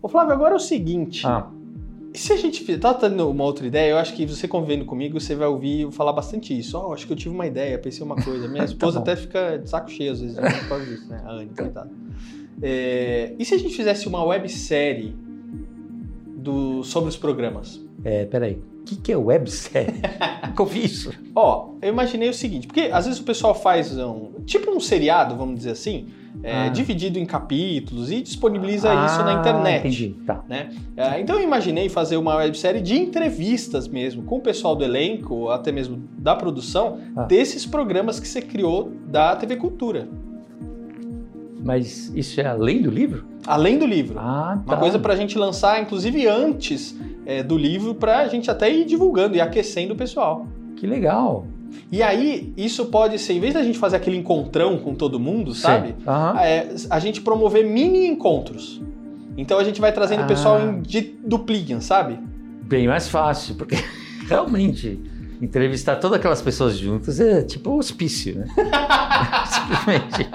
Ô Flávio, agora é o seguinte. Ah, E se a gente fizer. Tá tendo uma outra ideia? Eu acho que você convivendo comigo, você vai ouvir falar bastante isso. Ó, acho que eu tive uma ideia, pensei uma coisa. Minha esposa bom. até fica de saco cheio às vezes né, por causa disso, né? A Anne, coitada. É, e se a gente fizesse uma websérie do, sobre os programas? é, peraí. O que, que é websérie? Nunca ouvi isso. Ó, eu imaginei o seguinte, porque às vezes o pessoal faz um. Tipo um seriado, vamos dizer assim, é, Ah. dividido em capítulos e disponibiliza Ah, isso na internet. Entendi. Tá. É, então eu imaginei fazer uma websérie de entrevistas mesmo, com o pessoal do elenco, até mesmo da produção, Ah. desses programas que você criou da TV Cultura. Mas isso é além do livro? Além do livro. Ah, tá. Uma coisa pra gente lançar, inclusive antes é, do livro, pra gente até ir divulgando e aquecendo o pessoal. Que legal. E aí, isso pode ser, em vez da gente fazer aquele encontrão com todo mundo, sabe? Aham. É, a gente promover mini encontros. Então a gente vai trazendo o Ah. pessoal em de duplinha, sabe? Bem mais fácil, porque realmente entrevistar todas aquelas pessoas juntas é tipo hospício, né? Simplesmente.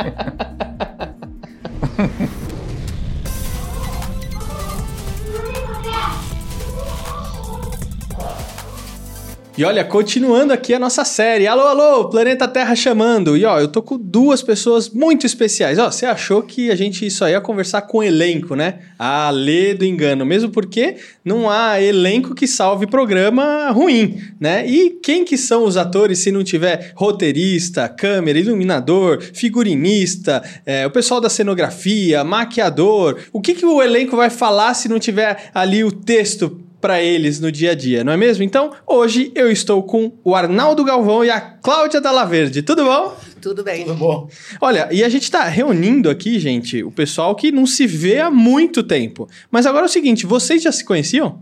E olha, continuando aqui a nossa série. Alô, alô, Planeta Terra chamando. E ó, eu tô com duas pessoas muito especiais. Ó, você achou que a gente só ia conversar com elenco, né? Ah, lê do engano. Mesmo porque não há elenco que salve programa ruim, né? E quem que são os atores se não tiver roteirista, câmera, iluminador, figurinista, é, o pessoal da cenografia, maquiador? O que, que o elenco vai falar se não tiver ali o texto para eles no dia a dia, não é mesmo? Então, hoje eu estou com o Arnaldo Galvão e a Cláudia Dalla Verde. Tudo bom? Tudo bem. Tudo bom? Olha, e a gente tá reunindo aqui, gente, o pessoal que não se vê há muito tempo. Mas agora é o seguinte, vocês já se conheciam?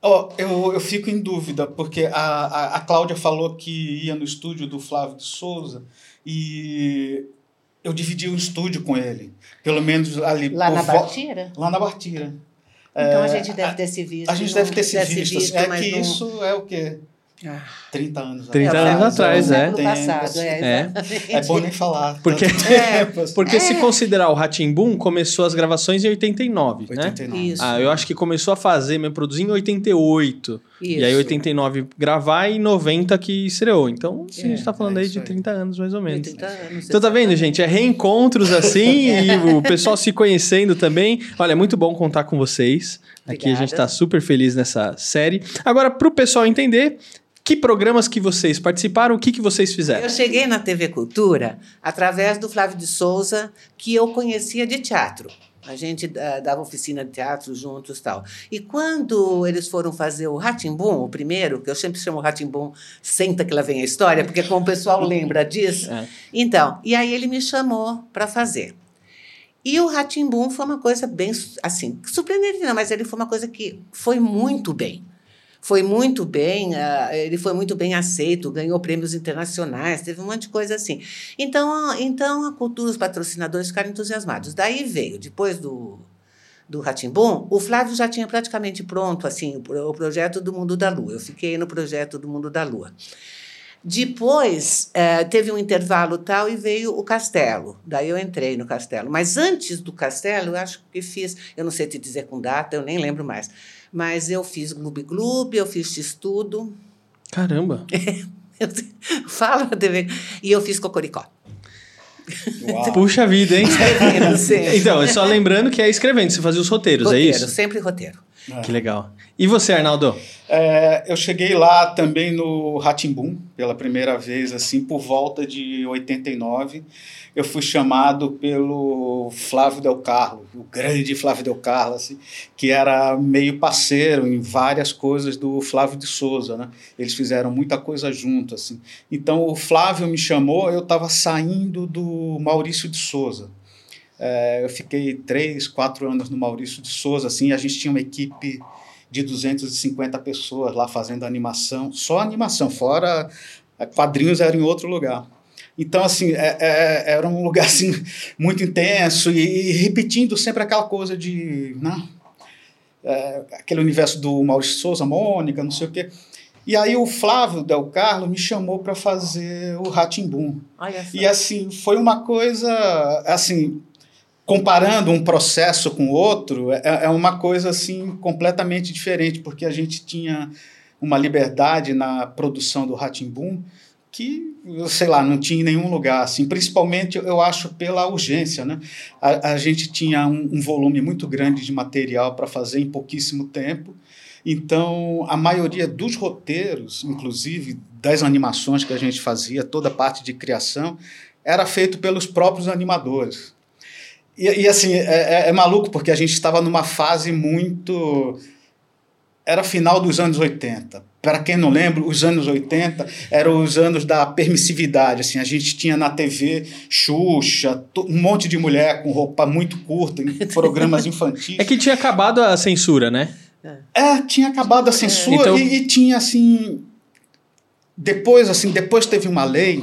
Ó, eu, eu fico em dúvida, porque a, a, a Cláudia falou que ia no estúdio do Flávio de Souza e eu dividi o estúdio com ele. Pelo menos ali. Lá na Bartira? Lá na Bartira. Então a É, gente deve ter se visto. A gente deve ter se deve visto. é que não- isso é o quê? Ah. 30 anos 30 É, anos é, atrás, é. é. século passado, é, É. É bom nem falar. Porque- É, tempo assim. Porque se considerar o Ratimbum, começou as gravações em 89, né? 89. Isso. Ah, eu acho que começou a fazer, mesmo produzir em 88. E aí Isso. 89 gravar e 90 que estreou. Então, sim, a gente tá falando é aí isso de aí. 30 anos mais ou menos. 80 anos. Então tá vendo, gente? É reencontros assim e o pessoal se conhecendo também. Olha, é muito bom contar com vocês. Aqui a gente tá super feliz nessa série. Agora, pro pessoal entender, que programas que vocês participaram, o que, que vocês fizeram? Eu cheguei na TV Cultura através do Flávio de Souza, que eu conhecia de teatro. A gente ah, dava oficina de teatro juntos tal. E quando eles foram fazer o Ratimbum, o primeiro, que eu sempre chamo Ratimbum, senta que lá vem a história, porque como o pessoal lembra disso. É. Então, e aí ele me chamou para fazer. E o Ratimbum foi uma coisa bem, assim, surpreendente não, mas ele foi uma coisa que foi muito bem. Foi muito bem, ah, ele foi muito bem aceito, ganhou prêmios internacionais, teve um monte de coisa assim. Então, então a cultura, os patrocinadores ficaram entusiasmados. Daí veio, depois do, do Ratimbum, o Flávio já tinha praticamente pronto assim o, o projeto do Mundo da Lua. Eu fiquei no projeto do Mundo da Lua. Depois, eh, teve um intervalo tal e veio o Castelo. Daí eu entrei no Castelo. Mas antes do Castelo, eu acho que fiz, eu não sei te dizer com data, eu nem lembro mais. Mas eu fiz Gloob Gloob, eu fiz X-Tudo. Caramba. Fala, TV. E eu fiz Cocoricó. Uau. Puxa vida, hein? Então, é só lembrando que é escrevendo, você fazia os roteiros, roteiro, é isso? sempre roteiro. Que legal. E você, Arnaldo? É, eu cheguei lá também no Ratimbum, pela primeira vez, assim, por volta de 89. Eu fui chamado pelo Flávio Del Carlo, o grande Flávio Del Carlo, assim, que era meio parceiro em várias coisas do Flávio de Souza, né? Eles fizeram muita coisa junto, assim. Então o Flávio me chamou, eu estava saindo do Maurício de Souza. É, eu fiquei três, quatro anos no Maurício de Souza, assim, a gente tinha uma equipe de 250 pessoas lá fazendo animação, só animação, fora eh, quadrinhos era em outro lugar. Então, assim, é- é- era um lugar assim, muito intenso e, e repetindo sempre aquela coisa de. Né? É, aquele universo do Maurício Souza, Mônica, não sei o quê. E aí o Flávio Del Carlo me chamou para fazer o Ratimbum. E assim, foi uma coisa, assim, comparando um processo com outro, é, é uma coisa assim completamente diferente, porque a gente tinha uma liberdade na produção do Ratimbum que, sei lá, não tinha em nenhum lugar, assim, principalmente eu acho pela urgência, né? A, a gente tinha um, um volume muito grande de material para fazer em pouquíssimo tempo, então a maioria dos roteiros, inclusive das animações que a gente fazia, toda a parte de criação, era feito pelos próprios animadores. E, e assim, é, é, é maluco, porque a gente estava numa fase muito era final dos anos 80. Para quem não lembra, os anos 80 eram os anos da permissividade. Assim, a gente tinha na TV Xuxa, um monte de mulher com roupa muito curta em programas infantis. É que tinha acabado a censura, né? É, tinha acabado a censura então... e, e tinha assim. Depois, assim, depois teve uma lei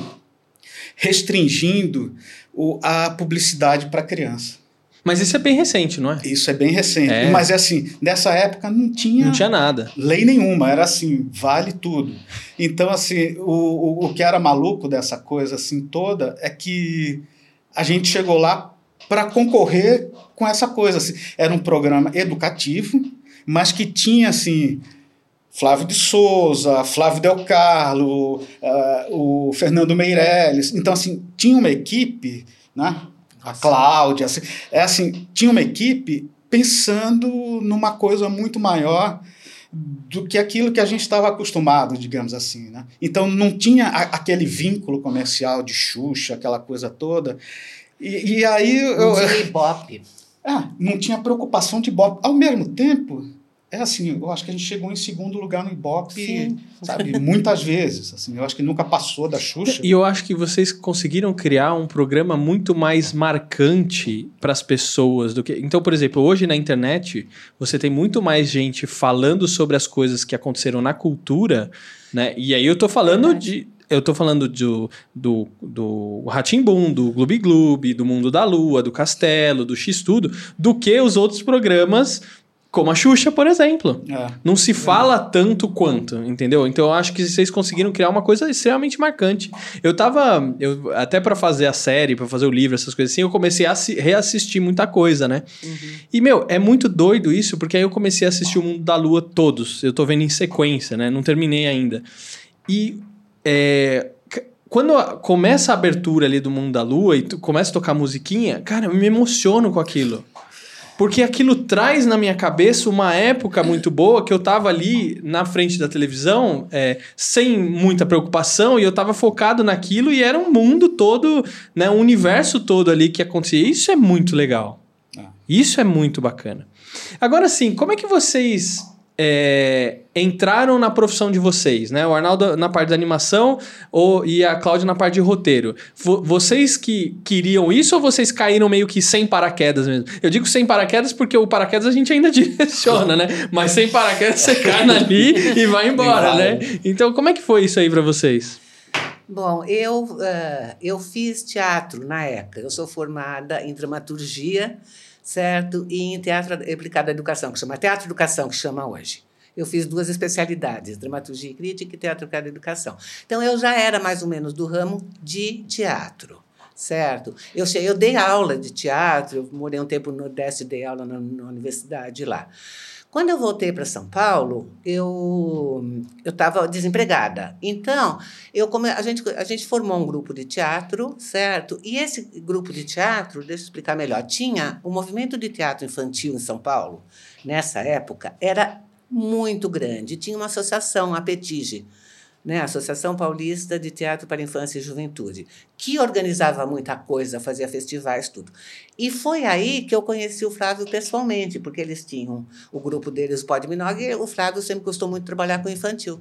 restringindo o, a publicidade para criança. Mas isso é bem recente, não é? Isso é bem recente. É. Mas é assim, nessa época não tinha. Não tinha nada. Lei nenhuma, era assim, vale tudo. Então, assim, o, o, o que era maluco dessa coisa assim toda é que a gente chegou lá para concorrer com essa coisa. Assim. Era um programa educativo, mas que tinha assim. Flávio de Souza, Flávio Del Carlo, uh, o Fernando Meirelles. Então, assim, tinha uma equipe, né? A Cláudia. Assim, é assim, tinha uma equipe pensando numa coisa muito maior do que aquilo que a gente estava acostumado, digamos assim. Né? Então não tinha a, aquele vínculo comercial de Xuxa, aquela coisa toda. E, e aí. Não eu, tinha Ibope. É, não tinha preocupação de Ibope. Ao mesmo tempo, é assim, eu acho que a gente chegou em segundo lugar no Ibope, Sim. sabe, muitas vezes, assim, eu acho que nunca passou da Xuxa. E eu acho que vocês conseguiram criar um programa muito mais marcante para as pessoas do que... Então, por exemplo, hoje na internet, você tem muito mais gente falando sobre as coisas que aconteceram na cultura, né? E aí eu tô falando de eu tô falando do, do, do Ratimbum, do Gloob Gloob, do Mundo da Lua, do Castelo, do X-Tudo, do que os outros programas como a Xuxa, por exemplo. É, não se fala tanto quanto, entendeu? Então eu acho que vocês conseguiram criar uma coisa extremamente marcante. Eu tava. Eu, até para fazer a série, para fazer o livro, essas coisas assim, eu comecei a reassistir muita coisa, né? Uhum. E, meu, é muito doido isso, porque aí eu comecei a assistir o Mundo da Lua todos. Eu tô vendo em sequência, né? Não terminei ainda. E. É, quando começa a abertura ali do Mundo da Lua e começa a tocar musiquinha, cara, eu me emociono com aquilo. Porque aquilo traz na minha cabeça uma época muito boa que eu tava ali na frente da televisão, é, sem muita preocupação, e eu tava focado naquilo, e era um mundo todo, né, um universo todo ali que acontecia. Isso é muito legal. Ah. Isso é muito bacana. Agora sim, como é que vocês é, entraram na profissão de vocês, né? O Arnaldo na parte da animação ou, e a Cláudia na parte de roteiro. V vocês que queriam isso ou vocês caíram meio que sem paraquedas mesmo? Eu digo sem paraquedas porque o paraquedas a gente ainda direciona, né? Mas sem paraquedas você cai ali e vai embora, né? Então como é que foi isso aí para vocês? Bom, eu, uh, eu fiz teatro na época. Eu sou formada em dramaturgia certo? E em teatro aplicado à educação, que chama Teatro Educação, que chama hoje. Eu fiz duas especialidades, dramaturgia e crítica e teatro aplicado à educação. Então eu já era mais ou menos do ramo de teatro certo? Eu, eu dei aula de teatro, morei um tempo no Nordeste, dei aula na, na universidade lá. Quando eu voltei para São Paulo, eu eu estava desempregada. Então, eu come, a gente a gente formou um grupo de teatro, certo? E esse grupo de teatro, deixa eu explicar melhor, tinha o movimento de teatro infantil em São Paulo nessa época era muito grande. Tinha uma associação, a Petige, né, Associação Paulista de Teatro para Infância e Juventude, que organizava muita coisa, fazia festivais, tudo. E foi aí que eu conheci o Flávio pessoalmente, porque eles tinham o grupo deles, o Pod Minog, e o Flávio sempre gostou muito de trabalhar com infantil.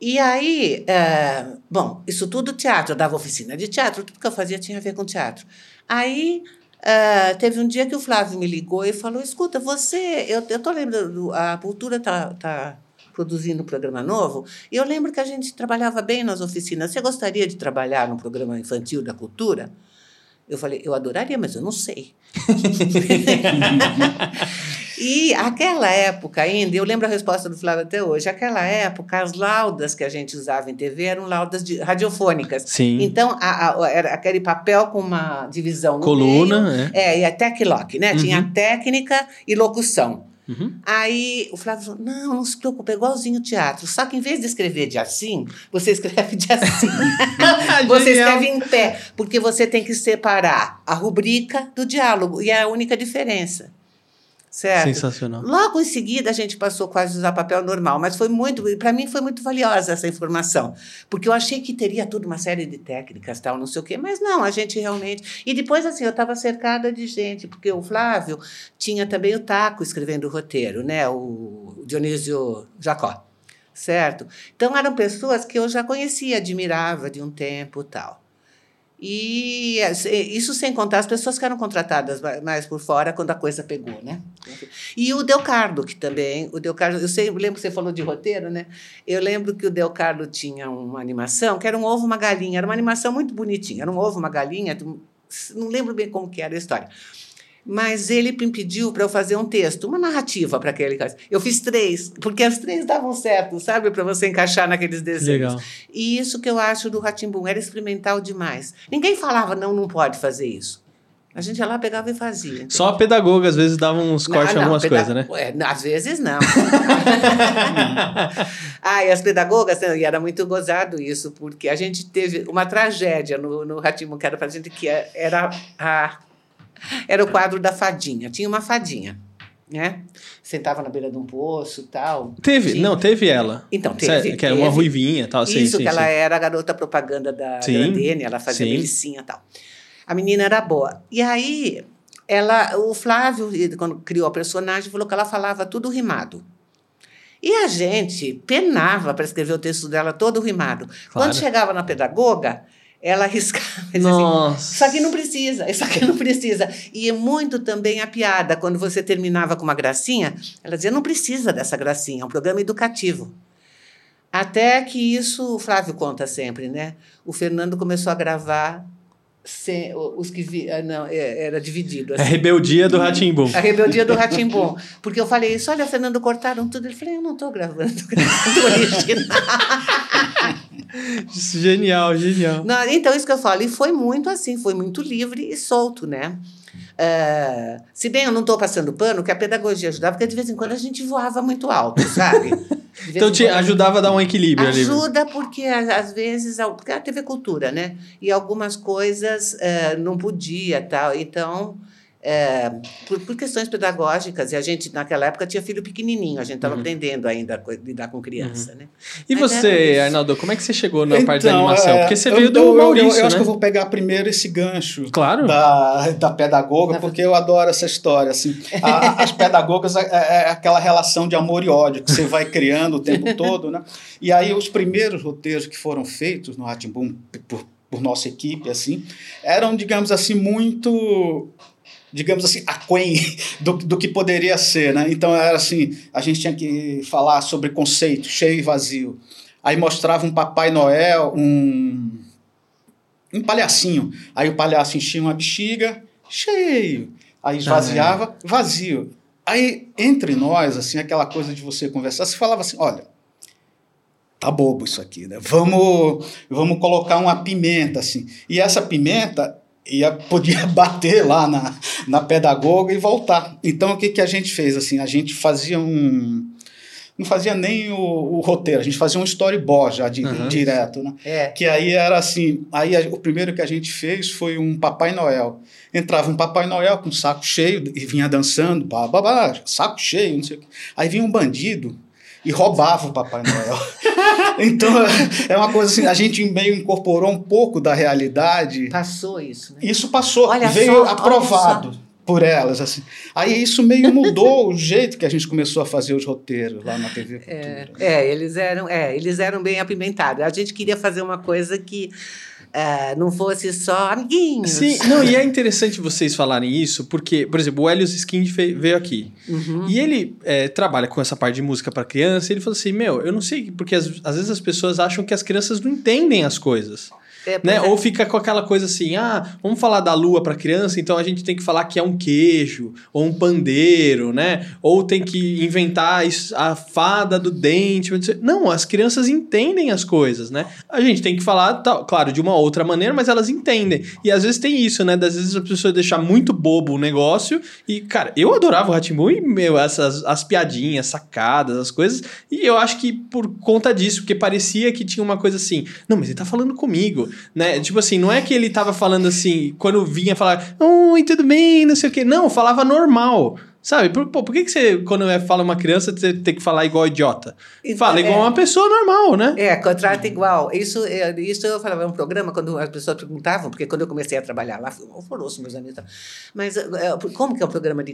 E aí, é, bom, isso tudo teatro, eu dava oficina de teatro, tudo que eu fazia tinha a ver com teatro. Aí Uh, teve um dia que o Flávio me ligou e falou: Escuta, você. Eu, eu tô lembrando, a cultura tá, tá produzindo um programa novo. E eu lembro que a gente trabalhava bem nas oficinas. Você gostaria de trabalhar no programa infantil da cultura? Eu falei, eu adoraria, mas eu não sei. E aquela época ainda, eu lembro a resposta do Flávio até hoje, aquela época as laudas que a gente usava em TV eram laudas de, radiofônicas. Sim. Então, a, a, era aquele papel com uma divisão no Coluna, meio. É, e a Teclock, né? Tinha Uhum. técnica e locução. Uhum. Aí o Flávio falou: não, não se preocupe, é igualzinho o teatro. Só que em vez de escrever de assim, você escreve de assim. você Genial. escreve em pé, porque você tem que separar a rubrica do diálogo, e é a única diferença. Certo? Sensacional. Logo em seguida, a gente passou quase a usar papel normal, mas foi muito, para mim foi muito valiosa essa informação, porque eu achei que teria toda uma série de técnicas, tal, não sei o quê, mas não, a gente realmente. E depois, assim, eu estava cercada de gente, porque o Flávio tinha também o Taco escrevendo o roteiro, né? O Dionísio Jacó, certo? Então eram pessoas que eu já conhecia, admirava de um tempo tal. E eh, isso sem contar as pessoas que eram contratadas ma- mais por fora quando a coisa pegou, né? E o Delcardo, que também, o Delcardo, eu sei, lembro que você falou de roteiro, né? Eu lembro que o Delcardo tinha uma animação que era um ovo, uma galinha, era uma animação muito bonitinha, era um ovo, uma galinha, não lembro bem como que era a história. Mas ele me pediu para eu fazer um texto, uma narrativa para aquele caso. Eu fiz três, porque as três davam certo, sabe? Para você encaixar naqueles desenhos. Legal. E isso que eu acho do Ratimbum, era experimental demais. Ninguém falava, não, não pode fazer isso. A gente ia lá, pegava e fazia. Só a pedagoga às vezes dava uns cortes em algumas coisas, né? Não, às vezes não. ah, e as pedagogas, e era muito gozado isso, porque a gente teve uma tragédia no, no Ratimbum, que era pra gente, que era, a, era o quadro da fadinha. Tinha uma fadinha, né? Sentava na beira de um poço e tal. Teve, Tinha- não, teve ela. Então, teve. Certo, que era uma teve. ruivinha tal. sim, Isso, sim, que ela sim. era a garota propaganda da Sim, Grandene, ela fazia sim. melicinha e tal. A menina era boa. E aí, ela, o Flávio, quando criou a personagem, falou que ela falava tudo rimado. E a gente penava para escrever o texto dela todo rimado. Claro. Quando chegava na pedagoga, ela arriscava. assim, Nossa. isso aqui não precisa, isso aqui não precisa. E é muito também a piada, quando você terminava com uma gracinha, ela dizia, não precisa dessa gracinha, é um programa educativo. Até que isso, o Flávio conta sempre, né? O Fernando começou a gravar sem, os que vi, ah, não, é, era dividido. É a assim. rebeldia do Ratimbum. A rebeldia do Ratimbom. Porque eu falei isso, olha, Fernando, cortaram tudo. Ele falou, eu não estou gravando, gravando original. Genial, genial. Não, então, isso que eu falo, e foi muito assim, foi muito livre e solto, né? Ah, se bem eu não estou passando pano, que a pedagogia ajudava, porque de vez em quando a gente voava muito alto, sabe? Então te ajudava a dar um equilíbrio ali. Ajuda porque, a- às vezes, porque a TV Cultura, né? E algumas coisas eh, não podia, tal. Então, eh, por, por questões pedagógicas, e a gente, naquela época, tinha filho pequenininho, a gente estava Uhum. aprendendo ainda a lidar com criança, né? E Mas você. Arnaldo, como é que você chegou na parte da Então, animação? é, Porque você eu- veio do eu- Maurício, eu, eu acho né? que eu vou pegar primeiro esse gancho Claro. da, da pedagoga, porque eu adoro essa história. Assim. A- as pedagogas é, é aquela relação de amor e ódio que você vai criando o tempo todo. Né? E aí, os primeiros roteiros que foram feitos no Ratimbum por, por nossa equipe, assim, eram, digamos assim, muito digamos assim, aquém do, do que poderia ser, né? Então era assim, a gente tinha que falar sobre conceito, cheio e vazio. Aí mostrava um Papai Noel, um um palhacinho. Aí o palhaço enchia uma bexiga, cheio. Aí esvaziava, vazio. Aí, entre nós, assim, aquela coisa de você conversar, você falava assim, olha, tá bobo isso aqui, né? Vamos, vamos colocar uma pimenta, assim. E essa pimenta ia, podia bater lá na, na pedagoga e voltar. Então, o que, que a gente fez, assim? A gente fazia um... Não fazia nem o, o roteiro, a gente fazia um storyboard já de, Uhum. direto, né? É. Que aí era assim, aí a- o primeiro que a gente fez foi um Papai Noel. Entrava um Papai Noel com um saco cheio e vinha dançando, blá, saco cheio, não sei o quê. Aí vinha um bandido e roubava o Papai Noel. então, é uma coisa assim, a gente meio incorporou um pouco da realidade. Passou isso, né? Isso passou, Olha veio só, aprovado por elas, assim. Aí isso meio mudou o jeito que a gente começou a fazer os roteiros lá na TV Cultura. É, eles eram, é, eles eram bem apimentados. A gente queria fazer uma coisa que eh, não fosse só amiguinhos. Sim, não, e é interessante vocês falarem isso, porque, por exemplo, o Helios Skin fe- veio aqui. Uhum. E ele é, trabalha com essa parte de música para criança. E ele falou assim: Meu, eu não sei, porque às, às vezes as pessoas acham que as crianças não entendem as coisas. É, né? é. Ou fica com aquela coisa assim, ah, vamos falar da lua para criança, então a gente tem que falar que é um queijo, ou um pandeiro, né? Ou tem que inventar a fada do dente. Não, as crianças entendem as coisas, né? A gente tem que falar, tá, claro, de uma outra maneira, mas elas entendem. E às vezes tem isso, né? Às vezes a pessoa deixar muito bobo o negócio. E, cara, eu adorava o Ratimbu e, meu, essas as piadinhas, sacadas, as coisas. E eu acho que por conta disso, porque parecia que tinha uma coisa assim, não, mas ele tá falando comigo, né? Tipo assim, não é que ele tava falando assim, quando vinha falar, oi, tudo bem, não sei o quê. Não, falava normal. Sabe? Por, por que, que você, quando é- fala uma criança, você tem que falar igual idiota? Então, Fala igual é. uma pessoa normal, né? É, contrato igual. Isso, é, isso eu falava um programa quando as pessoas perguntavam, porque quando eu comecei a trabalhar lá, foi horroroso, meus amigos. Mas é, como que é um programa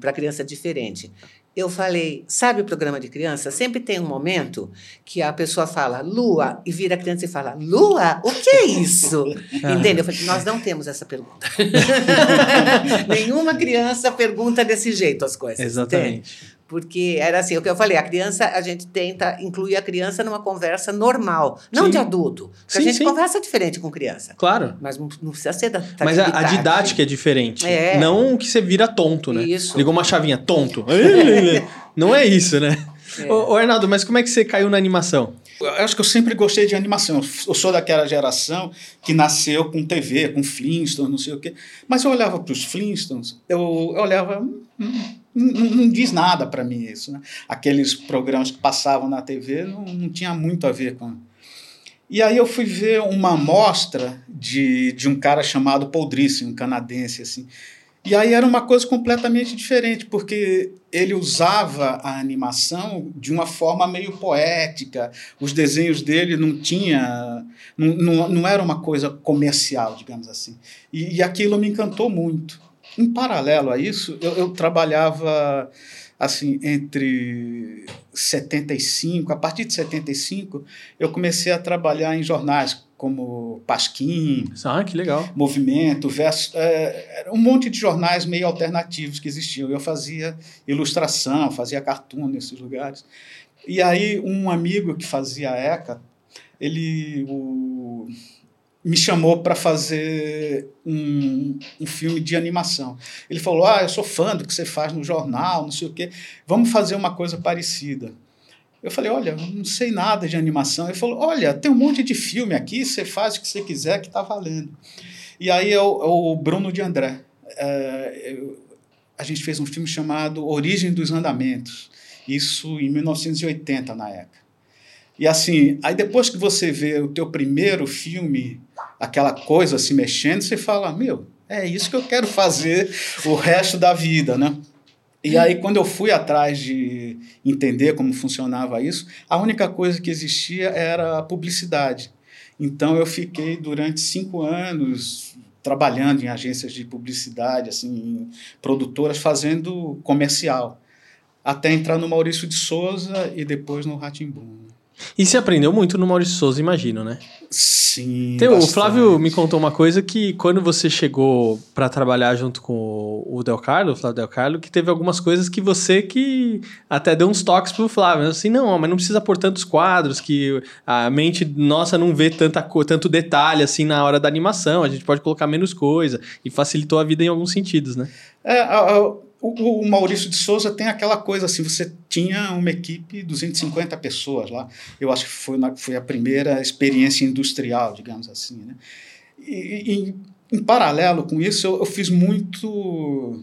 para criança diferente? Eu falei, sabe o programa de criança? Sempre tem um momento que a pessoa fala lua e vira a criança e fala lua? O que é isso? Entende? Eu falei, nós não temos essa pergunta. Nenhuma criança pergunta desse jeito as coisas. entende? Porque era assim, o que eu falei, a criança, a gente tenta incluir a criança numa conversa normal, não Sim. de adulto. Porque Sim, a gente sim. conversa diferente com criança. Claro. Mas não, não precisa ser da. Mas a, a didática é diferente. É. Não que você vira tonto, né? Isso. Ligou uma chavinha, tonto. não é isso, né? É. Ô, ô, Arnaldo, mas como é que você caiu na animação? Eu acho que eu sempre gostei de animação. Eu sou daquela geração que nasceu com TV, com Flintstones, não sei o quê. Mas eu olhava para os Flintstones, eu, eu olhava. hum, Não, não- diz nada para mim isso. Né? Aqueles programas que passavam na TV não, não tinha muito a ver com. E aí eu fui ver uma amostra de, de um cara chamado Paul um canadense, assim. E aí era uma coisa completamente diferente, porque ele usava a animação de uma forma meio poética. Os desenhos dele não tinha, não, não, não era uma coisa comercial, digamos assim. E, e aquilo me encantou muito. Em paralelo a isso, eu, eu trabalhava assim entre 75, a partir de 75, eu comecei a trabalhar em jornais como Pasquim, Ah, que legal. Movimento, Verso, é, um monte de jornais meio alternativos que existiam. Eu fazia ilustração, fazia cartoon nesses lugares. E aí um amigo que fazia ECA, ele o, me chamou para fazer um, um filme de animação. Ele falou: Ah, eu sou fã do que você faz no jornal, não sei o quê. Vamos fazer uma coisa parecida. Eu falei, olha, não sei nada de animação. Ele falou, olha, tem um monte de filme aqui, você faz o que você quiser que está valendo. E aí é o, é o Bruno de André. É, eu- a gente fez um filme chamado Origem dos Andamentos. Isso em 1980, na ECA. E assim, aí depois que você vê o teu primeiro filme, aquela coisa se mexendo, você fala, meu, é isso que eu quero fazer o resto da vida, né? E aí, quando eu fui atrás de entender como funcionava isso, a única coisa que existia era a publicidade. Então, eu fiquei durante cinco anos trabalhando em agências de publicidade, assim, em produtoras, fazendo comercial, até entrar no Maurício de Souza e depois no Ratimbum. E você aprendeu muito no Maurício Souza, imagino, né? Sim. Tem- o. Flávio me contou uma coisa que quando você chegou pra trabalhar junto com o- Del Carlo, o Flávio Del Carlo, que teve algumas coisas que você que até deu uns toques pro Flávio. Assim, não, mas não precisa pôr tantos quadros, que a mente nossa não vê tanta tanto detalhe assim na hora da animação. A gente pode colocar menos coisa e facilitou a vida em alguns sentidos, né? É, a- o, o Maurício de Souza tem aquela coisa assim, você tinha uma equipe, 250 pessoas lá. Eu acho que foi, na- foi a primeira experiência industrial, digamos assim. Né? E, e, em paralelo com isso, eu, eu fiz muito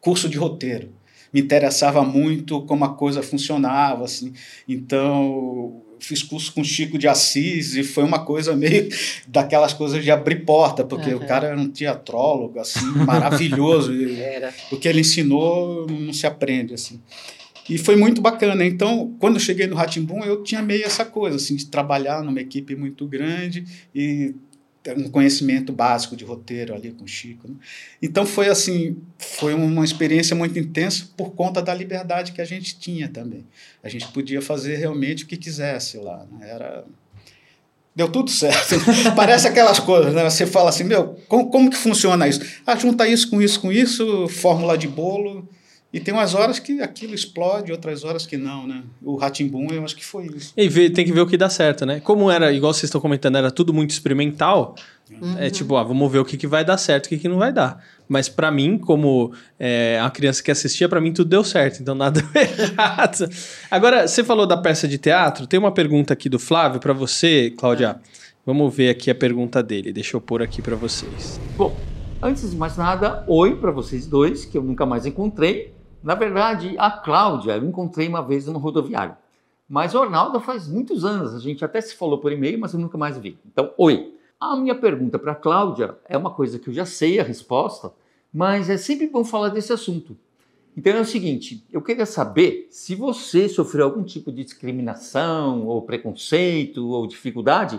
curso de roteiro. Me interessava muito como a coisa funcionava, assim. Então, fiz curso com Chico de Assis e foi uma coisa meio daquelas coisas de abrir porta, porque Aham. o cara era um teatrólogo, assim, maravilhoso. Era. o que ele ensinou não se aprende, assim. E foi muito bacana. Então, quando eu cheguei no Ratimbum, eu tinha meio essa coisa, assim, de trabalhar numa equipe muito grande e um conhecimento básico de roteiro ali com o Chico. né? Então, foi assim, foi uma experiência muito intensa por conta da liberdade que a gente tinha também. A gente podia fazer realmente o que quisesse lá. Né? Era... Deu tudo certo. Parece aquelas coisas, né? Você fala assim, meu, como, como que funciona isso? Ah, junta isso com isso com isso, fórmula de bolo E tem umas horas que aquilo explode, outras horas que não, né? O Ratimbum, eu acho que foi isso. E vê- tem que ver o que dá certo, né? Como era, igual vocês estão comentando, era tudo muito experimental, é tipo, ah, vamos ver o que, que vai dar certo e o que, que não vai dar. Mas pra mim, como é, a criança que assistia, pra mim tudo deu certo, então nada deu errado. Agora, você falou da peça de teatro, tem uma pergunta aqui do Flávio pra você, Cláudia. Vamos ver aqui a pergunta dele, deixa eu pôr aqui pra vocês. Bom, antes de mais nada, oi para vocês dois, que eu nunca mais encontrei. Na verdade, a Cláudia eu encontrei uma vez numa rodoviária. Mas o Arnaldo faz muitos anos, a gente até se falou por e-mail, mas eu nunca mais vi. Então, oi. A minha pergunta para a Cláudia é uma coisa que eu já sei a resposta, mas é sempre bom falar desse assunto. Então é o seguinte, eu queria saber se você sofreu algum tipo de discriminação, ou preconceito, ou dificuldade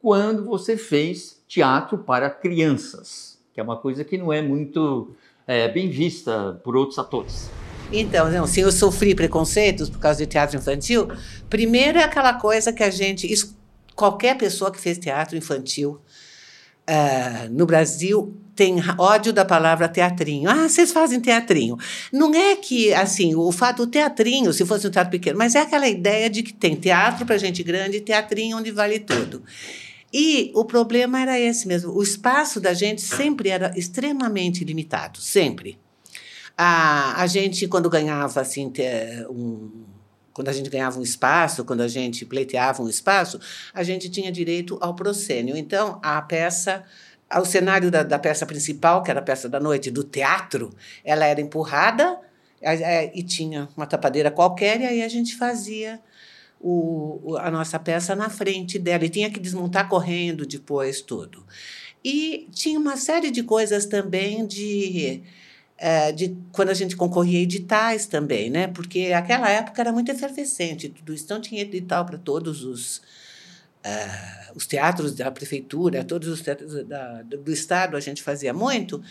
quando você fez teatro para crianças, que é uma coisa que não é muito é, bem vista por outros atores. Então, não, se eu sofri preconceitos por causa de teatro infantil, primeiro é aquela coisa que a gente. Isso, qualquer pessoa que fez teatro infantil ah, no Brasil tem ódio da palavra teatrinho. Ah, vocês fazem teatrinho. Não é que, assim, o fato do teatrinho, se fosse um teatro pequeno, mas é aquela ideia de que tem teatro para gente grande e teatrinho onde vale tudo. E o problema era esse mesmo. O espaço da gente sempre era extremamente limitado, sempre. A, a gente, quando ganhava assim, um, quando a gente ganhava um espaço, quando a gente pleiteava um espaço, a gente tinha direito ao proscênio. Então, a peça, o cenário da, da peça principal, que era a peça da noite do teatro, ela era empurrada e tinha uma tapadeira qualquer, e aí a gente fazia o, a nossa peça na frente dela e tinha que desmontar correndo depois tudo. E tinha uma série de coisas também de, eh, de quando a gente concorria editais também, né? Porque aquela época era muito efervescente tudo isso, então tinha edital para todos os ah, os teatros da prefeitura, todos os teatros da, do estado a gente fazia muito.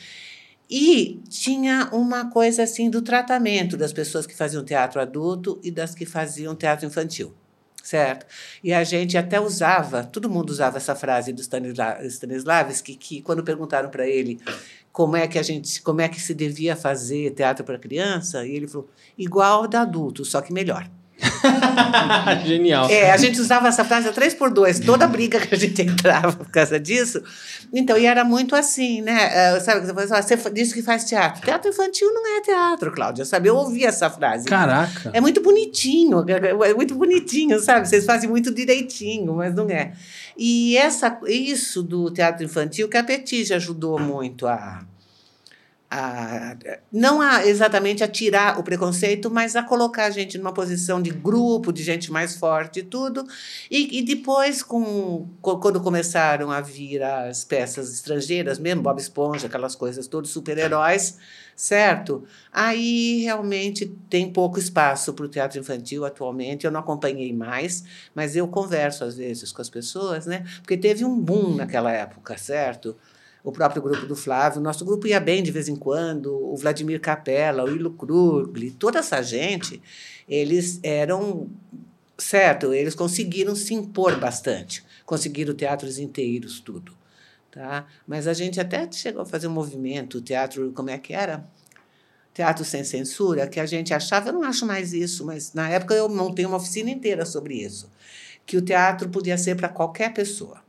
E tinha uma coisa assim do tratamento das pessoas que faziam teatro adulto e das que faziam teatro infantil, certo? E a gente até usava, todo mundo usava essa frase do Stanisla- Stanislavski, que quando perguntaram para ele como é que a gente, como é que se devia fazer teatro para criança, e ele falou igual ao da adulto, só que melhor. Genial. É, a gente usava essa frase três por dois, toda briga que a gente entrava por causa disso. Então, e era muito assim, né? Eh, Sabe, você fala assim, "Ah, você disse que faz teatro. Teatro infantil não é teatro, Cláudia, sabe? Eu ouvi essa frase. Caraca. É muito bonitinho, é muito bonitinho, sabe? Vocês fazem muito direitinho, mas não é. E essa, isso do teatro infantil que a Petit ajudou muito a, a não a, exatamente a tirar o preconceito, mas a colocar a gente numa posição de grupo, de gente mais forte e tudo. E, e depois, com, co- quando começaram a vir as peças estrangeiras, mesmo Bob Esponja, aquelas coisas todos super-heróis, certo? Aí realmente tem pouco espaço para o teatro infantil atualmente. Eu não acompanhei mais, mas eu converso às vezes com as pessoas, né? Porque teve um boom naquela época, certo? O próprio grupo do Flávio, nosso grupo ia bem de vez em quando, o Vladimir Capella, o Ilo Krugli, toda essa gente, eles eram certo, eles conseguiram se impor bastante, conseguiram teatros inteiros, tudo. Tá? Mas a gente até chegou a fazer um movimento, teatro, como é que era? Teatro sem censura, que a gente achava, eu não acho mais isso, mas na época eu montei uma oficina inteira sobre isso, que o teatro podia ser para qualquer pessoa,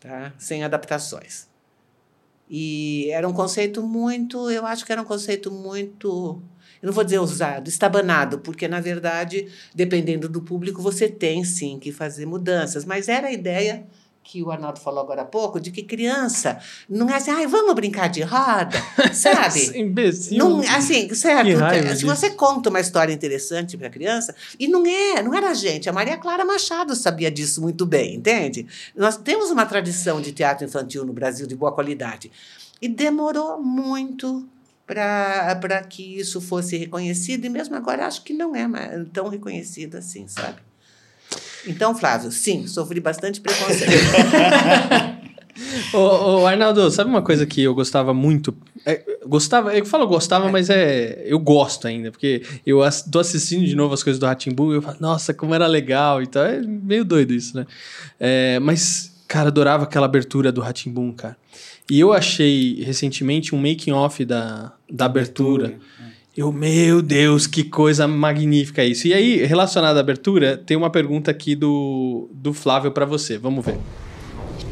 tá? sem adaptações. E era um conceito muito, eu acho que era um conceito muito, eu não vou dizer usado, estabanado, porque na verdade, dependendo do público, você tem sim que fazer mudanças, mas era a ideia que o Arnaldo falou agora há pouco, de que criança não é assim, ai, vamos brincar de roda, sabe? Imbecil. Não, assim, certo? Se disso. você conta uma história interessante para a criança, e não é, não era a gente, a Maria Clara Machado sabia disso muito bem, entende? Nós temos uma tradição de teatro infantil no Brasil de boa qualidade. E demorou muito para que isso fosse reconhecido, e mesmo agora acho que não é tão reconhecido assim, sabe? Então, Flávio, sim, sofri bastante preconceito. Ô, ô, Arnaldo, sabe uma coisa que eu gostava muito? É, gostava, eu falo gostava, mas é. Eu gosto ainda, porque eu ass- tô assistindo de novo as coisas do Ratimbu e eu falo, nossa, como era legal e tal. É meio doido isso, né? É, mas, cara, adorava aquela abertura do Ratimbum, cara. E eu achei recentemente um making off da, da abertura. Eu, meu Deus, que coisa magnífica isso. E aí, relacionado à abertura, tem uma pergunta aqui do, do Flávio para você. Vamos ver.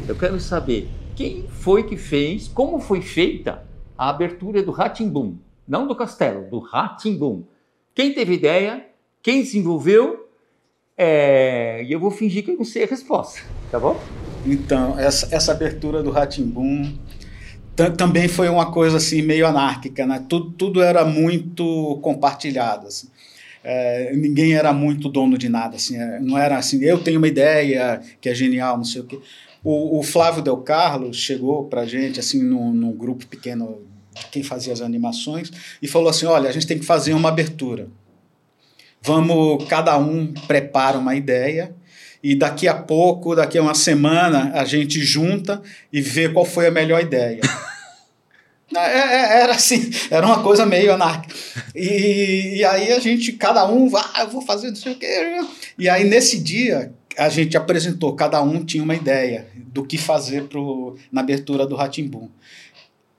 Eu quero saber quem foi que fez, como foi feita a abertura do Ratimbum, não do castelo, do Ratimbum. Quem teve ideia, quem desenvolveu, é... e eu vou fingir que eu não sei a resposta, tá bom? Então, essa, essa abertura do Ratimbum também foi uma coisa assim meio anárquica, né? Tudo, tudo era muito compartilhado. Assim. É, ninguém era muito dono de nada, assim, é, não era assim, eu tenho uma ideia que é genial, não sei o quê. O, o Flávio Del Carlo chegou para a gente, assim, num, num grupo pequeno de quem fazia as animações, e falou assim, olha, a gente tem que fazer uma abertura. Vamos, cada um prepara uma ideia, e daqui a pouco, daqui a uma semana, a gente junta e vê qual foi a melhor ideia. É, é, era assim, era uma coisa meio anárquica. E, e aí a gente, cada um, ah, eu vou fazer não sei o quê. E aí nesse dia, a gente apresentou, cada um tinha uma ideia do que fazer pro, na abertura do Ratimbum.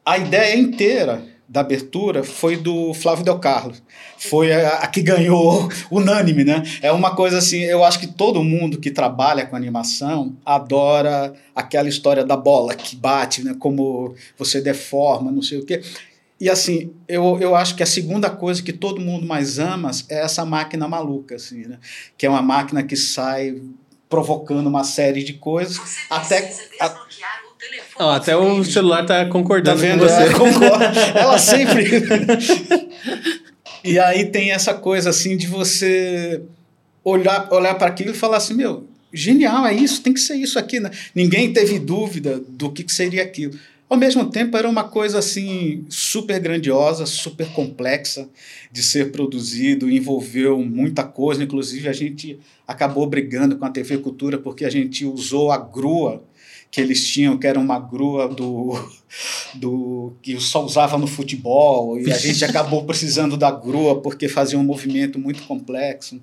A ideia inteira da abertura foi do Flávio Del Carlos. Foi a, a, que ganhou unânime, né? É uma coisa assim, eu acho que todo mundo que trabalha com animação adora aquela história da bola que bate, né? Como você deforma, não sei o quê. E assim, eu, eu acho que a segunda coisa que todo mundo mais ama é essa máquina maluca, assim, né? Que é uma máquina que sai provocando uma série de coisas até... A, não, até o celular tá concordando tá vendo? com você. Ela, concorda. Ela sempre. e aí tem essa coisa assim de você olhar, olhar para aquilo e falar assim, meu, genial, é isso, tem que ser isso aqui. Né? Ninguém teve dúvida do que, que seria aquilo. Ao mesmo tempo, era uma coisa assim super grandiosa, super complexa de ser produzido, envolveu muita coisa. Inclusive, a gente acabou brigando com a TV Cultura porque a gente usou a grua que eles tinham, que era uma grua do, do que só usava no futebol, e a gente acabou precisando da grua porque fazia um movimento muito complexo.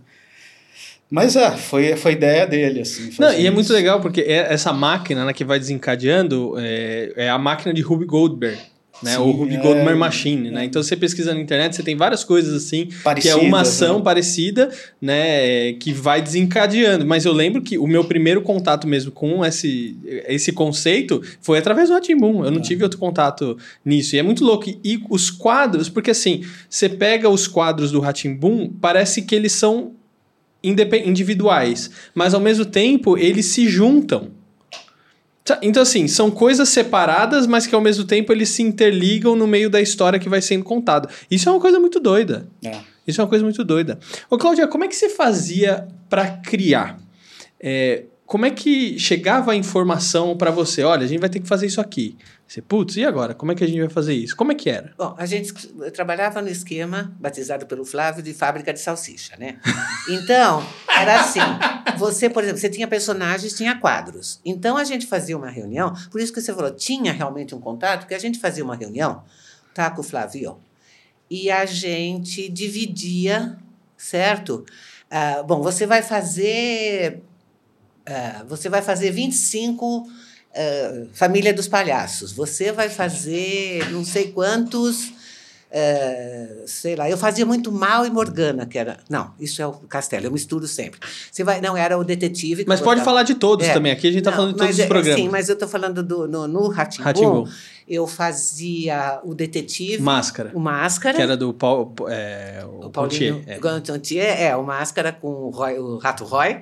Mas é, foi, foi ideia dele, assim. Não, e é muito legal porque é essa máquina né, que vai desencadeando é, é a máquina de Ruby Goldberg né? Sim, o Ruby é... Goldberg Machine, né? Então você pesquisa na internet, você tem várias coisas assim, Parecidas, que é uma ação né? parecida, né, que vai desencadeando. Mas eu lembro que o meu primeiro contato mesmo com esse, esse conceito foi através do Ratimbun. Eu não é. tive outro contato nisso. E é muito louco. E os quadros, porque assim, você pega os quadros do Ratimbun, parece que eles são individuais, mas ao mesmo tempo eles se juntam. Tá, então, assim, são coisas separadas, mas que ao mesmo tempo eles se interligam no meio da história que vai sendo contada. Isso é uma coisa muito doida. É. Isso é uma coisa muito doida. Ô, Cláudia, como é que você fazia para criar? É, como é que chegava a informação para você? Olha, a gente vai ter que fazer isso aqui. Você, putz, e agora? Como é que a gente vai fazer isso? Como é que era? Bom, a gente trabalhava no esquema, batizado pelo Flávio, de fábrica de salsicha, né? Então, era assim. Você, por exemplo, você tinha personagens, tinha quadros. Então, a gente fazia uma reunião, por isso que você falou, tinha realmente um contato, porque a gente fazia uma reunião, tá, com o Flávio, e a gente dividia, certo? Ah, bom, você vai fazer... Uh, você vai fazer 25 uh, Família dos Palhaços. Você vai fazer não sei quantos. Uh, sei lá, eu fazia muito mal e Morgana, que era. Não, isso é o Castelo, eu misturo sempre. Você vai, não, era o detetive. Mas pode falar de todos é. também, aqui a gente está falando de todos os é, programas. Sim, mas eu estou falando do, no, no Ratimbu, eu fazia o detetive. Máscara. O Máscara. Que era do Paul, é, o, o Paulinho Pontier, é. é, o Máscara com o, Roy, o Rato Roy.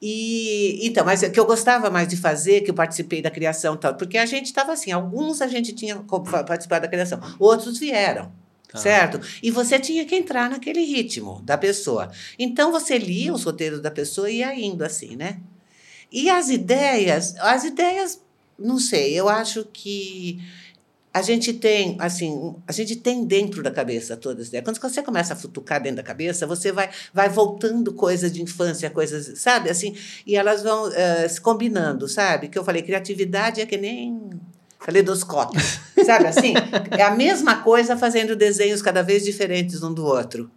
E então, mas o que eu gostava mais de fazer, que eu participei da criação tal, porque a gente estava assim, alguns a gente tinha participado da criação, outros vieram. Tá. Certo? E você tinha que entrar naquele ritmo da pessoa. Então você lia os roteiros da pessoa e ia indo assim, né? E as ideias, as ideias, não sei, eu acho que a gente tem, assim, a gente tem dentro da cabeça todas as ideias. Quando você começa a futucar dentro da cabeça, você vai, vai voltando coisas de infância, coisas, sabe, assim, e elas vão uh, se combinando, sabe? Que eu falei, criatividade é que nem caleidoscópio, sabe assim? É a mesma coisa fazendo desenhos cada vez diferentes um do outro.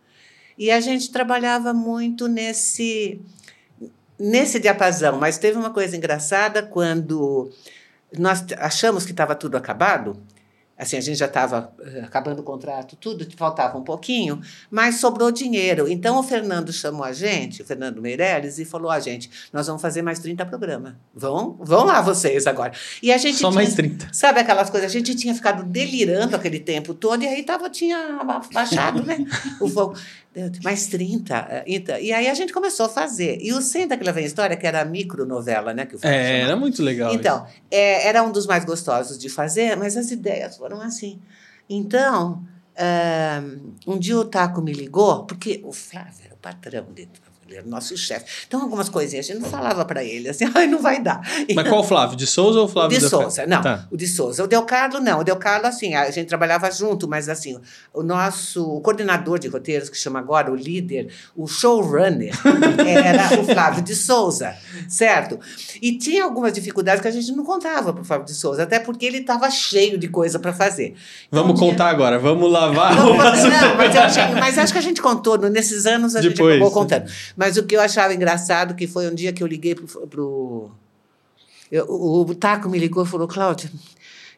E a gente trabalhava muito nesse nesse diapasão, mas teve uma coisa engraçada quando nós achamos que estava tudo acabado, Assim, a gente já estava acabando o contrato, tudo, faltava um pouquinho, mas sobrou dinheiro. Então o Fernando chamou a gente, o Fernando Meirelles, e falou: a gente, nós vamos fazer mais 30 programas. Vão, vão lá vocês agora. E a gente Só tinha, mais 30. Sabe aquelas coisas? A gente tinha ficado delirando aquele tempo todo, e aí tava, tinha baixado, né? o fogo. Mais 30. Então, e aí a gente começou a fazer. E o Senta que lá vem história, que era a micronovela, né? Que o É, era muito legal. Então, é, era um dos mais gostosos de fazer, mas as ideias foram assim. Então, ah, um dia o Taco me ligou, porque o Flávio era o patrão dele, ele era o nosso chefe. Então, algumas coisinhas a gente não falava para ele, assim, ai, não vai dar. Mas qual Flávio? De Souza ou O Flávio de da Souza, não. Tá. O de Souza. O Del Carlo, não. O Del Carlo, assim, a gente trabalhava junto, mas assim, o nosso o coordenador de roteiros, que chama agora o líder, o showrunner, era o Flávio de Souza, certo? E tinha algumas dificuldades que a gente não contava para o Flávio de Souza, até porque ele estava cheio de coisa para fazer. Então, Vamos contar agora. Vamos lavar. não, mas, eu mas acho que a gente contou, nesses anos a Depois. gente acabou contando. Mas o que eu achava engraçado que foi um dia que eu liguei pro. pro eu- o, o Taco me ligou e falou, Cláudia,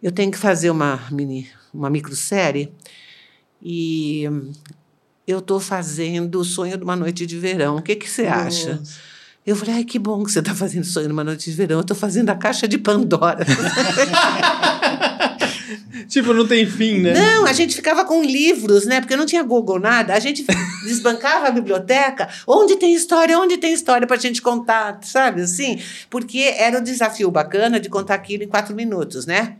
eu tenho que fazer uma mini, uma microsérie e eu estou fazendo o sonho de uma noite de verão. O que, que você acha? Eu falei, ai, que bom que você está fazendo sonho de uma noite de verão. Eu estou fazendo a caixa de Pandora. tipo, não tem fim, né? Não, a gente ficava com livros, né? Porque não tinha Google nada. A gente desbancava a biblioteca. Onde tem história? Onde tem história para a gente contar, sabe? Assim, porque era o desafio bacana de contar aquilo em quatro minutos, né?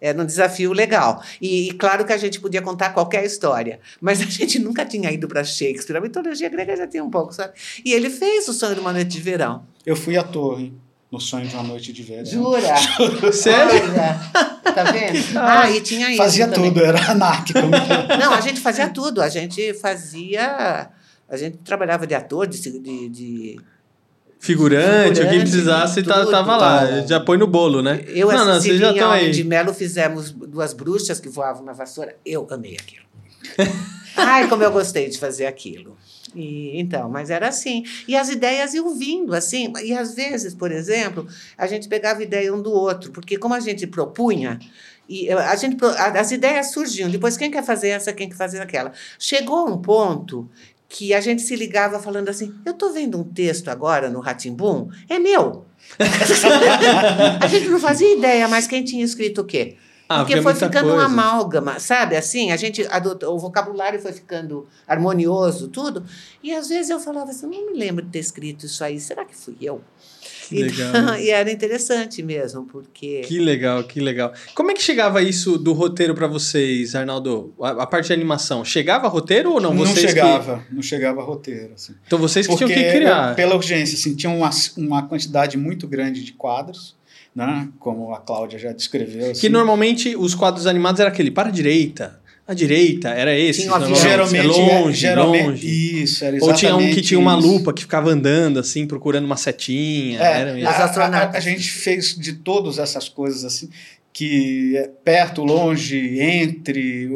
Era um desafio legal. E, e claro que a gente podia contar qualquer história. Mas a gente nunca tinha ido para Shakespeare. A mitologia grega já tinha um pouco, sabe? E ele fez o sonho de uma noite de verão. Eu fui ator, hein? No sonho de uma noite de verão. Jura? Sério? Olha, tá vendo? Ah, e tinha isso. Fazia também. tudo, era anárquico. Não, a gente fazia tudo. A gente fazia. A gente trabalhava de ator, de. de, de- Figurante, o que precisasse, tá, tudo. tava lá. Tá. Já põe no bolo, né? eu não, não, vocês já estão aí. de Melo fizemos duas bruxas que voavam na vassoura. Eu amei aquilo. Ai, como eu gostei de fazer aquilo. E, então, mas era assim. E as ideias iam vindo, assim. E às vezes, por exemplo, a gente pegava ideia um do outro, porque como a gente propunha, e eh, a gente, as ideias surgiam. Depois, quem quer fazer essa, quem quer fazer aquela. Chegou um ponto que a gente se ligava falando assim: eu estou vendo um texto agora no Ratimbum, é meu. a gente não fazia ideia, mas quem tinha escrito o quê? Ah, Porque foi ficando um coisa. amálgama, sabe? Assim, a gente adotou, o vocabulário foi ficando harmonioso, tudo. E às vezes eu falava assim, não me lembro de ter escrito isso aí, será que fui eu? Que legal. Então, e era interessante mesmo, porque Que legal, que legal. Como é que chegava isso do roteiro pra vocês, Arnaldo? A, a parte de animação, chegava roteiro ou não? Não, Vocês que- chegava, não chegava roteiro. Assim. Então vocês que Porque tinham que criar. pela urgência, assim, tinha uma, uma quantidade muito grande de quadros, né? Como a Cláudia já descreveu. Assim. Que normalmente os quadros animados era aquele para a direita. A direita era esse. Tinha um geralmente, é longe, geralmente longe. isso, era Ou tinha um que tinha uma isso. lupa que ficava andando assim, procurando uma setinha. É, era a, a- a gente fez de todas essas coisas assim, que é perto, longe, entre,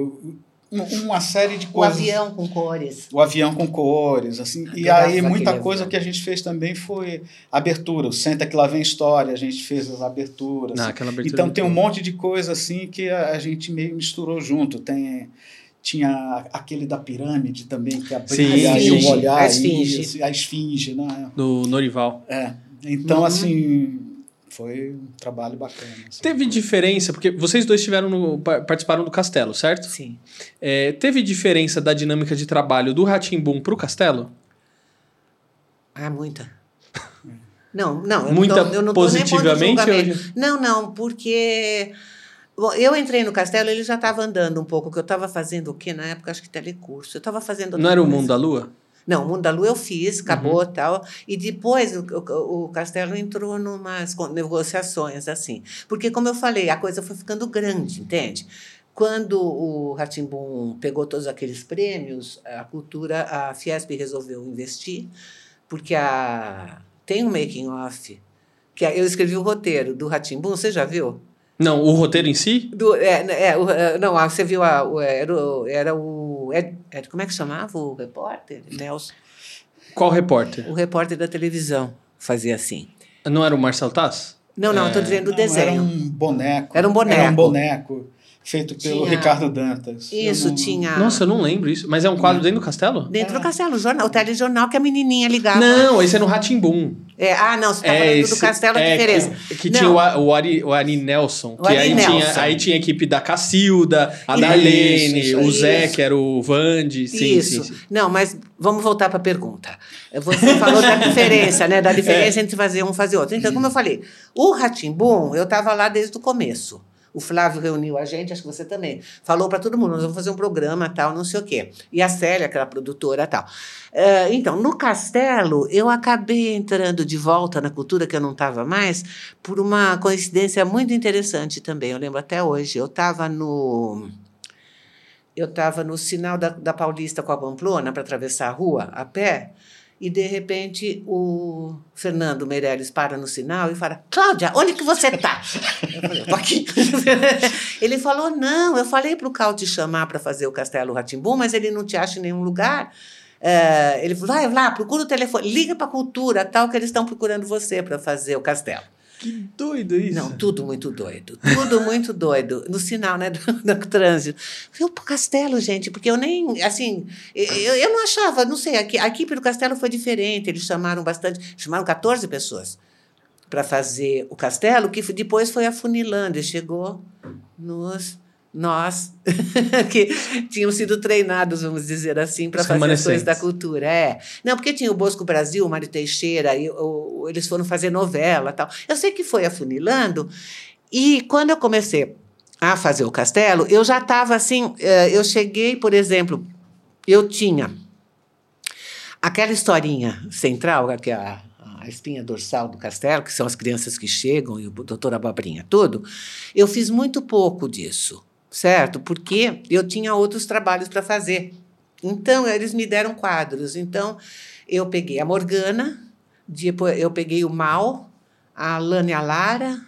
uma série de o coisas. avião com cores. O avião com cores, assim. E aí muita coisa avião. que a gente fez também foi abertura. O Senta que lá vem história, a gente fez as aberturas. Não, aquela abertura Então muito tem um monte de coisa assim que a, a gente meio misturou junto. Tem tinha aquele da pirâmide também que abria e sim. o olhar A esfinge. a esfinge, né? Do Norival. É. Então Uhum. assim foi um trabalho bacana. assim. Teve diferença, porque vocês dois tiveram no- pa- participaram do Castelo, certo? Sim. É, teve diferença da dinâmica de trabalho do Ratimbum pro Castelo? Ah, muita. Não, não. eu Muita não tô, eu não tô nem pondo positivamente ou- Não, não, porque. Bom, eu entrei no castelo, ele já estava andando um pouco, que eu estava fazendo o quê na época? Acho que telecurso. Eu estava fazendo. Não era o. Mundo da Lua? Não, o Mundo da Lua eu fiz, acabou Uhum. tal. E depois o, o, o Castelo entrou numas negociações, assim. Porque, como eu falei, a coisa foi ficando grande, entende? Quando o Ratimbum pegou todos aqueles prêmios, a cultura, a Fiesp resolveu investir, porque a, tem um making off, que é- eu escrevi o roteiro do Ratimbum, você já viu? Não, o roteiro em si? Do, é, é, o- é, não, você viu a, o, era, o- era o. Ed- Ed- como é que chamava o repórter? Nelson. Qual repórter? O repórter da televisão fazia assim. Não era o Marcel Tass? Não, não, estou É, dizendo o desenho. Era um boneco. Era um boneco. Era um boneco. Feito pelo Tinha- Ricardo Dantas. Isso, não- tinha. Nossa, eu não lembro isso. Mas é um quadro dentro do castelo? Dentro do castelo, o, jornal, o telejornal que a menininha ligava. Não, esse é no Ratimbum. É, ah, não, você está falando do Castelo, a é, diferença. Que, que tinha o, A- o, Ari, o Ari Nelson. O que Ari aí, Nelson. Tinha, aí tinha a equipe da Cacilda, a Isso, Darlene, isso, o Zé, isso. que era o Vande. Sim, Isso. sim, sim. Não, mas vamos voltar para a pergunta. Você falou da diferença, né? Da É. diferença entre fazer um e fazer outro. Então, como eu falei, o Ratimbum, eu estava lá desde o começo. O Flávio reuniu a gente, acho que você também. Falou para todo mundo, nós vamos fazer um programa, tal, não sei o quê. E a Célia, aquela produtora, tal. Eh, então, no Castelo, eu acabei entrando de volta na cultura, que eu não estava mais, por uma coincidência muito interessante também. Eu lembro até hoje. Eu estava no eu estava no sinal da, da Paulista com a Pamplona para atravessar a rua a pé, e de repente o Fernando Meirelles para no sinal e fala: Cláudia, onde que você está? Eu falei: estou aqui. ele falou: não, eu falei para o Cal te chamar para fazer o Castelo Ratimbum, mas ele não te acha em nenhum lugar. É, ele falou: vai lá, procura o telefone, liga para a cultura, tal, que eles estão procurando você para fazer o castelo. Que doido isso. Não, tudo muito doido. Tudo muito doido. No sinal, né? Do, do trânsito. Fui pro castelo, gente, porque eu nem. Assim, eu, eu não achava, não sei, a, equi- a equipe do castelo foi diferente. Eles chamaram bastante. Chamaram 14 pessoas para fazer o castelo, que depois foi afunilando e chegou nos. Nós, que tínhamos sido treinados, vamos dizer assim, para fazer as coisas da cultura. É. Não, porque tinha o Bosco Brasil, o Mário Teixeira, e o- o- eles foram fazer novela tal. Eu sei que foi afunilando, e quando eu comecei a fazer o castelo, eu já estava assim. eh, Eu cheguei, por exemplo, eu tinha aquela historinha central, que é a, a espinha dorsal do castelo, que são as crianças que chegam e o doutor Abobrinha, tudo. Eu fiz muito pouco disso, certo? Porque eu tinha outros trabalhos para fazer. Então, eles me deram quadros. Então, eu peguei a Morgana, depois eu peguei o Mal, a Lana e a Lara,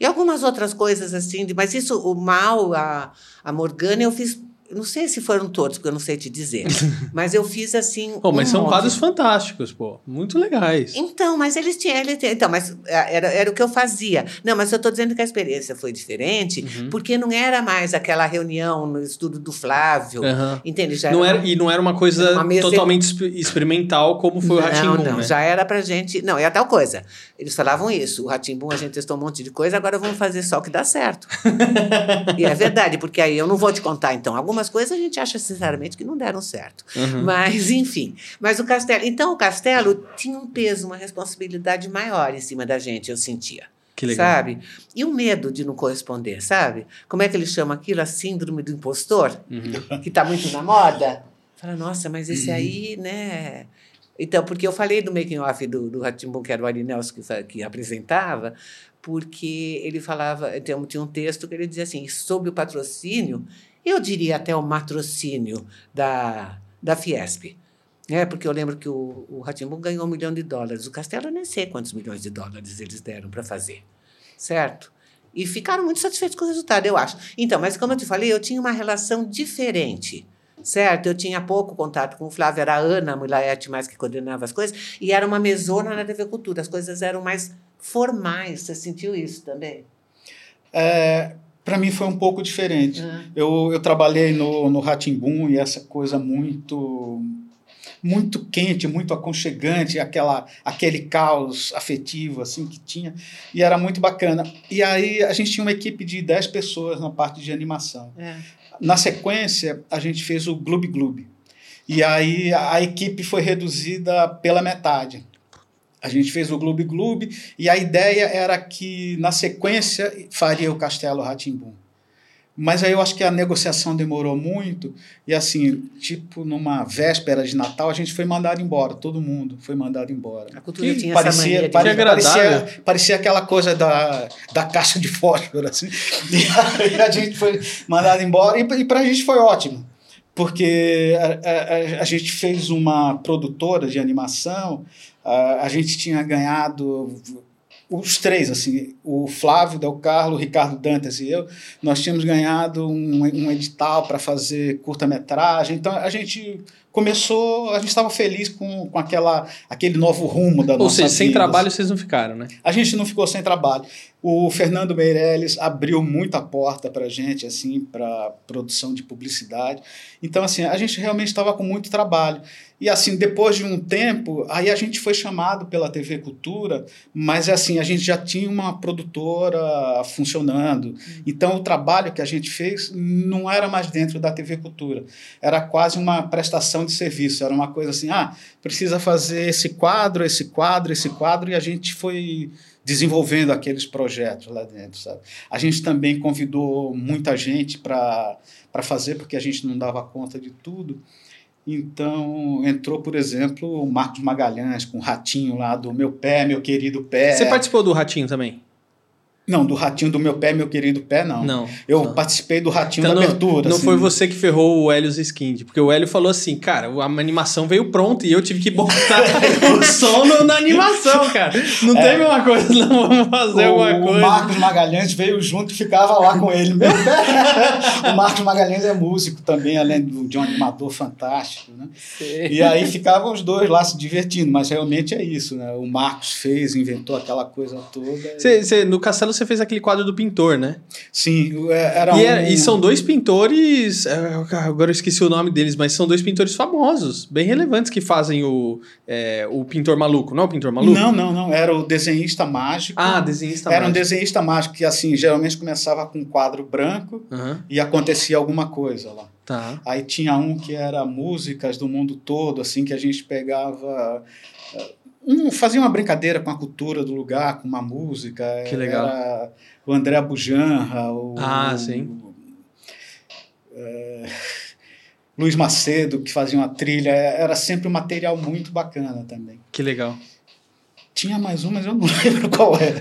e algumas outras coisas assim. Mas isso, o Mal, a, a Morgana, eu fiz. Não sei se foram todos, porque eu não sei te dizer. mas eu fiz assim. Pô, mas um são monte. quadros fantásticos, pô. Muito legais. Então, mas eles tinham. Ele tinha- então, mas é, era, era o que eu fazia. Não, mas eu estou dizendo que a experiência foi diferente, Uhum. porque não era mais aquela reunião no estudo do Flávio. Aham. Entende? Já Não era era, e não era uma coisa Uma totalmente exp- experimental como foi o não, Ratimbun, não, né? já era pra gente. Não, é a tal coisa. Eles falavam isso. O Ratimbum, a gente testou um monte de coisa, agora vamos fazer só o que dá certo. e é verdade, porque aí eu não vou te contar, então. Algumas coisas a gente acha, sinceramente, que não deram certo. Uhum. Mas, enfim. Mas o castelo. Então, o castelo tinha um peso, uma responsabilidade maior em cima da gente, eu sentia. Que legal. Sabe? E o medo de não corresponder, sabe? Como é que eles chamam aquilo? A síndrome do impostor? Uhum. que está muito na moda. Fala, nossa, mas esse aí, né? Então, porque eu falei do making off do, do Ratimbun, que era o Ari Nelson que, que apresentava, porque ele falava, tinha um texto que ele dizia assim, sob o patrocínio, eu diria até o matrocínio da, da Fiesp. É, porque eu lembro que o, o Ratimbun ganhou um milhão de dólares. O Castelo, eu nem sei quantos milhões de dólares eles deram para fazer. Certo? E ficaram muito satisfeitos com o resultado, eu acho. Então, mas como eu te falei, eu tinha uma relação diferente. Certo? Eu tinha pouco contato com o Flávio, era a Ana Mulaete mais que coordenava as coisas, e era uma mesona na TV Cultura, as coisas eram mais formais. Você sentiu isso também? É, para mim foi um pouco diferente. Eu, eu trabalhei no, no Ratimbum e essa coisa muito muito quente, muito aconchegante, aquela, aquele caos afetivo assim que tinha, e era muito bacana. E aí a gente tinha uma equipe de 10 pessoas na parte de animação. É. Na sequência, a gente fez o Gloob Gloob. E aí a equipe foi reduzida pela metade. A gente fez o Gloob Gloob e a ideia era que na sequência faria o Castelo Ratimbum. Mas aí eu acho que a negociação demorou muito e assim, tipo numa véspera de Natal, a gente foi mandado embora, todo mundo foi mandado embora. A cultura Que tinha essa Parecia, mania de... pare- Que agradável. parecia, parecia aquela coisa da, da caixa de fósforo, assim. E a gente foi mandado embora, e, e para a gente foi ótimo, porque a, a- a gente fez uma produtora de animação, a, a gente tinha ganhado os três, assim, o Flávio Del Carlo, o Ricardo Dantas e eu, nós tínhamos ganhado um, um edital para fazer curta-metragem, então a gente começou, a gente estava feliz com, com aquela, aquele novo rumo da Ou nossa seja, sem vida. trabalho vocês não ficaram, né? A gente não ficou sem trabalho. O Fernando Meirelles abriu muita porta para a gente, assim, para produção de publicidade. Então, assim, a gente realmente estava com muito trabalho. E, assim, depois de um tempo, aí a gente foi chamado pela TV Cultura, mas, assim, a gente já tinha uma produtora funcionando. Então, o trabalho que a gente fez não era mais dentro da TV Cultura. Era quase uma prestação de serviço. Era uma coisa assim, ah, precisa fazer esse quadro, esse quadro, esse quadro, e a gente foi desenvolvendo aqueles projetos lá dentro, sabe? A gente também convidou muita gente para fazer, porque a gente não dava conta de tudo. Então, entrou, por exemplo, o Marcos Magalhães com o ratinho lá do Meu Pé, Meu Querido Pé. Você participou do Ratinho também? Não, do ratinho do Meu Pé, Meu Querido Pé, não. Não. Eu não. participei do ratinho Então da não, abertura. não assim. foi você que ferrou o Hélio Skind, porque o Hélio falou assim, cara, a animação veio pronta e eu tive que botar o som no- na animação, cara. Não É. teve uma coisa, não vamos fazer o, alguma o coisa. Marcos Magalhães veio junto e ficava lá com ele. Meu pé. o Marcos Magalhães é músico também, além de um animador fantástico. Né? E aí ficavam os dois lá se divertindo, mas realmente é isso. Né? O Marcos fez, inventou aquela coisa toda. Cê- cê- no Castelo você fez aquele quadro do pintor, né? Sim, é, era E, um... é- e são dois pintores, é, agora eu esqueci o nome deles, mas são dois pintores famosos, bem relevantes, que fazem o, é, o pintor maluco, não é o pintor maluco? Não, não, não. Era o desenhista mágico. Ah, desenhista Era um mágico. desenhista mágico que, assim, geralmente começava com um quadro branco Aham, e acontecia alguma coisa lá. tá. Aí tinha um que era músicas do mundo todo, assim, que a gente pegava. Um, fazia uma brincadeira com a cultura do lugar, com uma música. Que legal. Era o André Bujanra, o. Ah, sim. eh, Luiz Macedo, que fazia uma trilha. Era sempre um material muito bacana também. Que legal. Tinha mais um, mas eu não lembro qual era.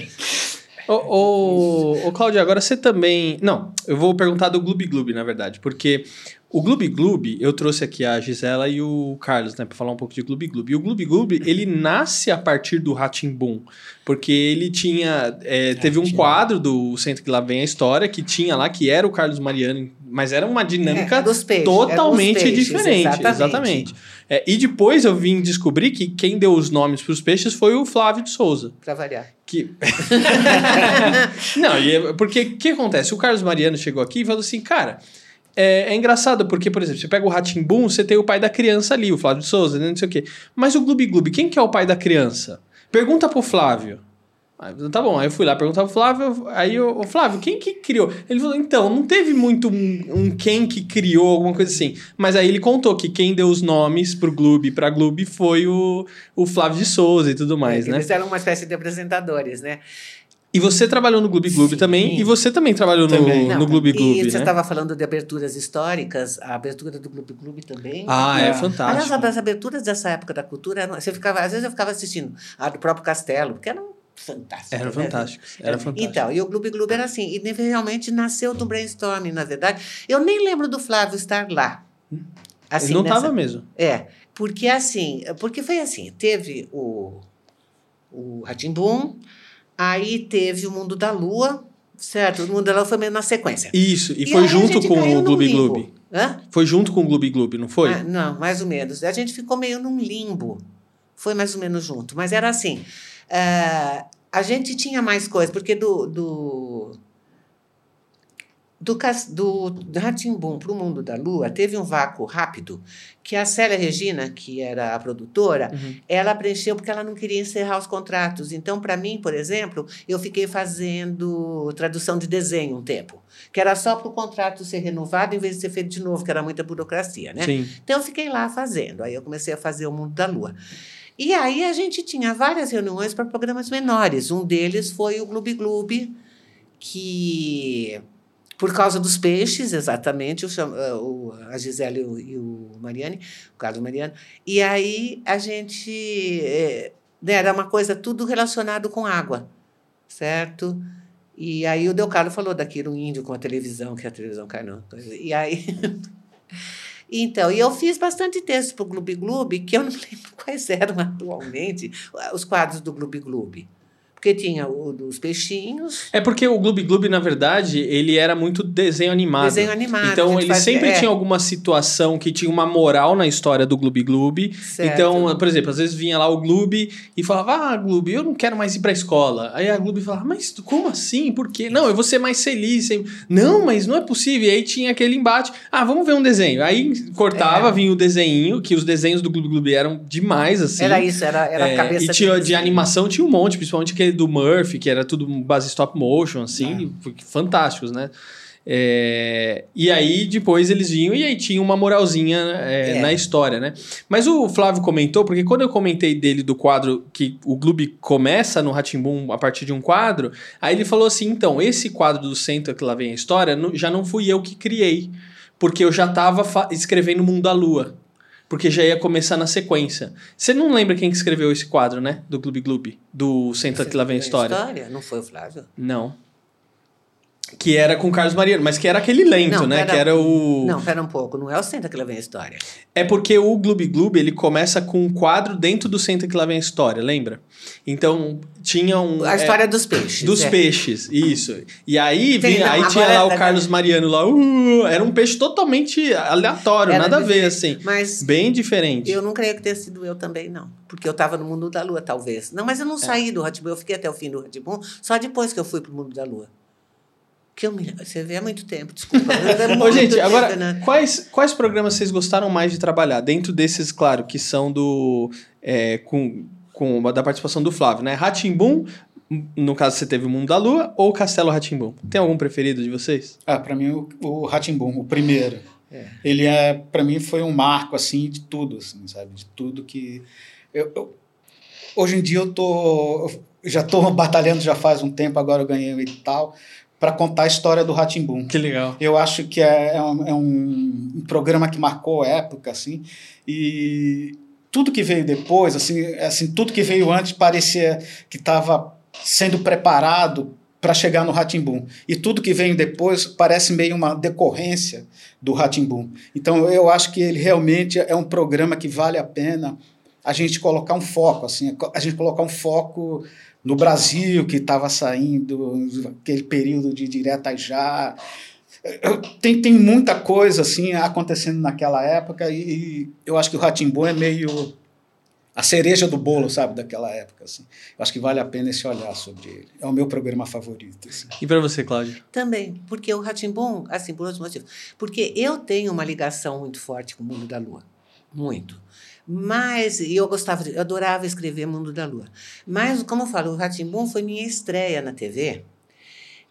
Ô, ô, ô, Cláudia, agora você também. Não, eu vou perguntar do Gloob Gloob, na verdade, porque o Gloob Gloob, eu trouxe aqui a Gisela e o Carlos, né, pra falar um pouco de Gloob Gloob. E o Gloob Gloob, ele nasce a partir do Ratimbum, porque ele tinha. é, teve um quadro do Centro que Lá Vem a História, que tinha lá, que era o Carlos Mariano, mas era uma dinâmica É, peixes, totalmente peixes, diferente. exatamente. Exatamente. É, e depois eu vim descobrir que quem deu os nomes para os peixes foi o Flávio de Souza. Para variar. Que... não, e é- porque o que acontece? O Carlos Mariano chegou aqui e falou assim, cara, é, é engraçado porque, por exemplo, você pega o Ratimbum, você tem o pai da criança ali, o Flávio de Souza, né, não sei o quê. Mas o Gloob Gloob, quem que é o pai da criança? Pergunta pro Flávio. Aí, tá bom, aí eu fui lá perguntar pro Flávio, aí o Flávio, quem que criou? Ele falou, então, não teve muito um, um quem que criou, alguma coisa assim. Mas aí ele contou que quem deu os nomes pro Gloob pra Gloob foi o, o Flávio de Souza e tudo mais, né? Eles eram uma espécie de apresentadores, né? E você trabalhou no Gloob Gloob Sim. também, e você também trabalhou Também. no, no Gloob E você né? estava falando de aberturas históricas, a abertura do Gloob Gloob também. Ah, é, É. Aliás, fantástico. as aberturas dessa época da cultura, você ficava, às vezes eu ficava assistindo a do próprio Castelo, porque eram fantásticas. Era né? fantástico, era fantástico. Então, e o Gloob Gloob era assim, e realmente nasceu do brainstorming, na verdade. Eu nem lembro do Flávio estar lá. Assim, Ele não nessa- tava mesmo. É, porque assim, porque foi assim, teve o, o Ratimbum, aí teve o Mundo da Lua, certo? O Mundo da Lua foi meio na sequência. Isso, e, E foi junto com o Gloob. Gloob. Hã? Foi junto com o Gloob Gloob, não foi? Ah, não, mais ou menos. A gente ficou meio num limbo. Foi mais ou menos junto. Mas era assim. Ah, a gente tinha mais coisas, porque do. do do, cas- do Ratimbum para o Mundo da Lua, teve um vácuo rápido que a Célia Regina, que era a produtora, Uhum. ela preencheu porque ela não queria encerrar os contratos. Então, para mim, por exemplo, eu fiquei fazendo tradução de desenho um tempo, que era só para o contrato ser renovado em vez de ser feito de novo, que era muita burocracia, né? Sim. Então eu fiquei lá fazendo. Aí eu comecei a fazer o Mundo da Lua. E aí a gente tinha várias reuniões para programas menores. Um deles foi o Gloob Gloob, que por causa dos peixes, exatamente, o, eh, o- a Gisele e o, e o Mariane, o Carlos Mariano. E aí a gente eh, né, era uma coisa tudo relacionado com água, certo? E aí o Del falou daquilo índio com a televisão, que a televisão cai não. E aí Então, e eu fiz bastante texto para o Gloob Gloob, que eu não lembro quais eram atualmente os quadros do Gloob Gloob. Porque tinha o dos peixinhos. É porque o Gloob Gloob, na verdade, ele era muito desenho animado. Desenho animado. Então ele fazia- sempre é, tinha alguma situação que tinha uma moral na história do Gloob Gloob. certo. Então, por exemplo, às vezes vinha lá o Gloob e falava: Ah, Gloob, eu não quero mais ir pra escola. Aí a Gloob falava: Mas como assim? Por quê? Não, eu vou ser mais feliz. Não, mas não é possível. E aí tinha aquele embate: Ah, vamos ver um desenho. Aí cortava, É. vinha o desenho, que os desenhos do Gloob Gloob eram demais, assim. Era isso, era, era É, a cabeça e tinha, deles. de animação tinha um monte, principalmente aquele do Murphy, que era tudo base stop motion, assim, fantásticos, né? É, e aí depois eles vinham e aí tinha uma moralzinha é, É. na história, né? Mas o Flávio comentou, porque quando eu comentei dele do quadro que o Gloob começa no Ratimbum a partir de um quadro, aí ele falou assim: então, esse quadro do Centro que lá vem a história, já não fui eu que criei, porque eu já estava escrevendo Mundo da Lua. Porque já ia começar na sequência. Você não lembra quem que escreveu esse quadro, né? Do Gloob Gloob? Do Senta que lá vem a história. Não foi o Flávio? Não. Que era com o Carlos Mariano, mas que era aquele lento, Não, né? pera- Que era o. Não, pera um pouco. Não é o Senta que lá vem a história. É porque o Gloob Gloob ele começa com um quadro dentro do Senta que lá vem a história, lembra? Então tinha um. A é, história dos peixes. dos é. peixes, isso. E aí, Tem, vinha, não, aí tinha lá o agora- Carlos Mariano lá. uh, era um peixe totalmente aleatório, Era nada a ver, assim. Mas Bem diferente. eu não creio que tenha sido eu também, não. Porque eu estava no mundo da lua, talvez. Não, mas eu É. não saí do Ratibum. Eu fiquei até o fim do Ratibum, só depois que eu fui pro mundo da lua. Que eu me... Você vê há muito tempo, desculpa. É Ô, muito gente, tempo, agora, né? quais, quais programas vocês gostaram mais de trabalhar? Dentro desses, claro, que são do. é, com, com da participação do Flávio, né? Ratimbum, no caso você teve o Mundo da Lua, ou Castelo Ratimbum? Tem algum preferido de vocês? Ah, para mim o, o Ratimbum, o primeiro. É. Ele é, para mim foi um marco assim de tudo, assim, sabe? De tudo que eu, eu- hoje em dia eu tô eu já tô batalhando já faz um tempo, agora eu ganhei o edital para contar a história do Ratimbum. Que legal. Eu acho que é, é um, é um- programa que marcou época, assim, e tudo que veio depois, assim, assim tudo que veio antes parecia que estava sendo preparado para chegar no Ratimbum. E tudo que veio depois parece meio uma decorrência do Ratimbum. Então eu acho que ele realmente é um programa que vale a pena a gente colocar um foco, assim, a gente colocar um foco no Brasil que estava saindo aquele período de direta já eu- tem, tem muita coisa assim acontecendo naquela época e, e eu acho que o Ratimbu é meio a cereja do bolo, sabe, daquela época. Assim. Eu acho que vale a pena esse olhar sobre ele. É o meu programa favorito. assim. E pra você, Cláudio? Também, porque o Ratimbum, assim, por outros motivos. Porque eu tenho uma ligação muito forte com o mundo da lua. Muito. Mas, e eu gostava, eu adorava escrever Mundo da Lua. Mas, como eu falo, o Ratimbum foi minha estreia na TV.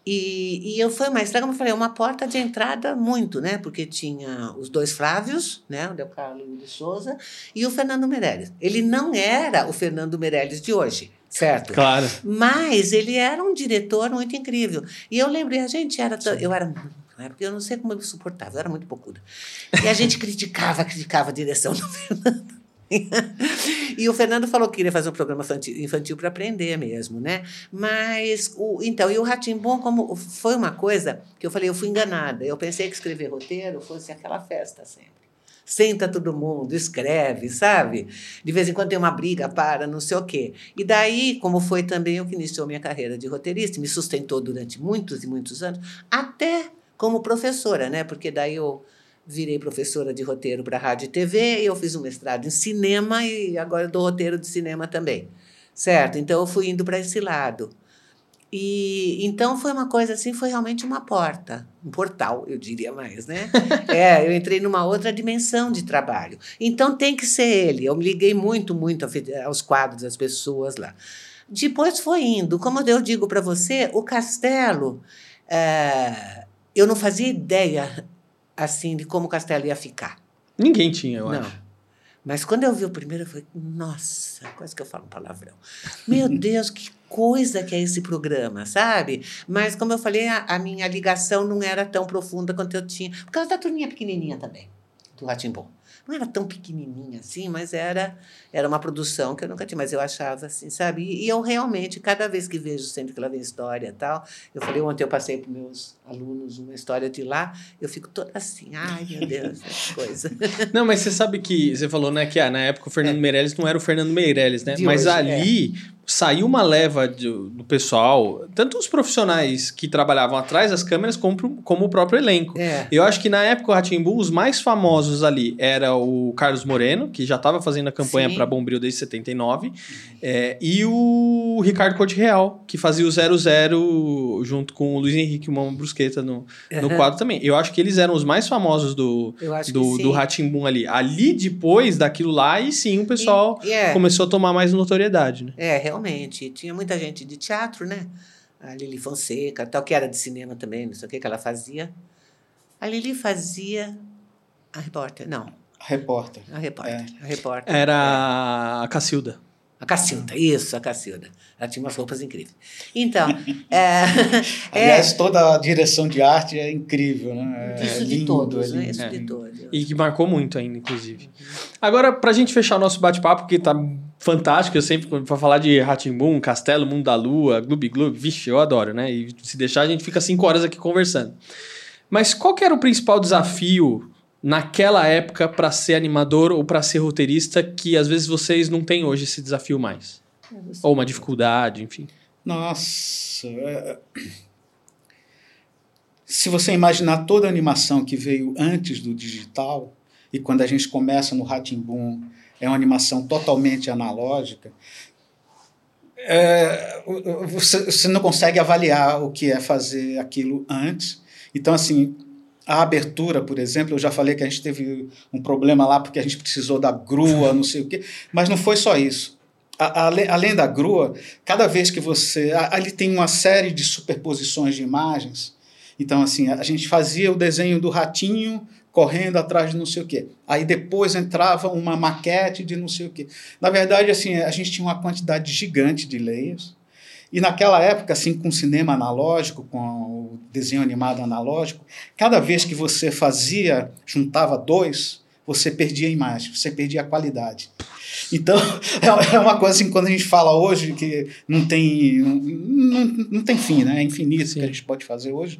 E, e eu foi uma estreia, como eu falei, uma porta de entrada muito, né? Porque tinha os dois Flávios, né? O Del Carlo de Souza, e o Fernando Meirelles. Ele não era o Fernando Meirelles de hoje, certo? Claro. Mas ele era um diretor muito incrível. E eu lembrei, a gente era. Eu era. época, Eu não sei como eu me suportava, eu era muito bocuda. E a gente criticava, criticava a direção do Fernando. E o Fernando falou que queria fazer um programa infantil, infantil para aprender mesmo, né? Mas, o, então, e o Ratimbom, como foi uma coisa que eu falei, eu fui enganada. Eu pensei que escrever roteiro fosse aquela festa sempre. Senta todo mundo, escreve, sabe? De vez em quando tem uma briga, para, não sei o quê. E daí, como foi também o que iniciou minha carreira de roteirista, me sustentou durante muitos e muitos anos, até como professora, né? Porque daí eu virei professora de roteiro para rádio e TV, e eu fiz um mestrado em cinema e agora dou roteiro de cinema também. Certo? Então eu fui indo para esse lado. E então foi uma coisa assim, foi realmente uma porta, um portal, eu diria mais, né? é, eu entrei numa outra dimensão de trabalho. Então tem que ser ele. Eu me liguei muito, muito aos quadros das pessoas lá. Depois foi indo. Como eu digo para você, o castelo, eh, eu não fazia ideia assim de como o castelo ia ficar. Ninguém tinha, eu não. acho. Mas quando eu vi o primeiro, eu falei, nossa, quase que eu falo um palavrão. Meu Deus, que coisa que é esse programa, sabe? Mas, como eu falei, a, a minha ligação não era tão profunda quanto eu tinha. Por causa da turminha pequenininha também, do Ratimbom. Não era tão pequenininha assim, mas era, era uma produção que eu nunca tinha. Mas eu achava assim, sabe? E, e eu realmente, cada vez que vejo sempre que ela vem história e tal, eu falei, ontem eu passei para meus alunos uma história de lá, eu fico toda assim, ai meu Deus, que coisa. Não, mas você sabe que você falou, né, que ah, na época o Fernando Meirelles não era o Fernando Meirelles, né? De mas hoje, ali saiu uma leva do, do pessoal, tanto os profissionais que trabalhavam atrás das câmeras, como, como o próprio elenco. É. Eu acho que na época o Ratimbu, os mais famosos ali era o Carlos Moreno, que já estava fazendo a campanha para Bombril desde 79, é, e o Ricardo Corte Real, que fazia o 00 junto com o Luiz Henrique o Mamo Brusqueta no, no Aham. quadro também. Eu acho que eles eram os mais famosos do, do, do. Ratimbum ali. Ali, depois daquilo lá, e sim, o pessoal E- é. começou a tomar mais notoriedade, né? É, realmente. Tinha muita gente de teatro, né? A Lili Fonseca, tal, que era de cinema também, não sei o que que ela fazia. A Lili fazia a repórter, não, Repórter. a repórter. A repórter. Era a Cacilda. A Cacilda, isso, a Cacilda. Ela tinha umas roupas incríveis. Então, é, é, Aliás, toda a direção de arte é incrível, né? É isso de lindo, todos, é né? lindo. Isso É. de todos. E que marcou muito ainda, inclusive. Agora, pra gente fechar o nosso bate-papo, que tá fantástico, eu sempre, pra falar de Ratimbum, Castelo, Mundo da Lua, Gloob Gloob, vixe, eu adoro, né? E se deixar, a gente fica cinco horas aqui conversando. Mas qual que era o principal desafio naquela época pra ser animador ou pra ser roteirista que às vezes vocês não têm hoje esse desafio mais? Ou uma dificuldade, enfim. Nossa. é- Se você imaginar toda a animação que veio antes do digital, e quando a gente começa no Ratimbun, é uma animação totalmente analógica, é, você, você não consegue avaliar o que é fazer aquilo antes. Então, assim, a abertura, por exemplo, eu já falei que a gente teve um problema lá porque a gente precisou da grua, não sei o quê, mas não foi só isso. A- ale- além da grua, cada vez que você. a- Ali tem uma série de superposições de imagens. Então, assim, a gente fazia o desenho do ratinho correndo atrás de não sei o quê. Aí depois entrava uma maquete de não sei o quê. Na verdade, assim, a gente tinha uma quantidade gigante de layers. E naquela época, assim, com cinema analógico, com o desenho animado analógico, cada vez que você fazia, juntava dois, você perdia a imagem, você perdia a qualidade. Então, é uma coisa assim, quando a gente fala hoje que não tem, não, não, tem fim, né? É infinito Sim. que a gente pode fazer hoje.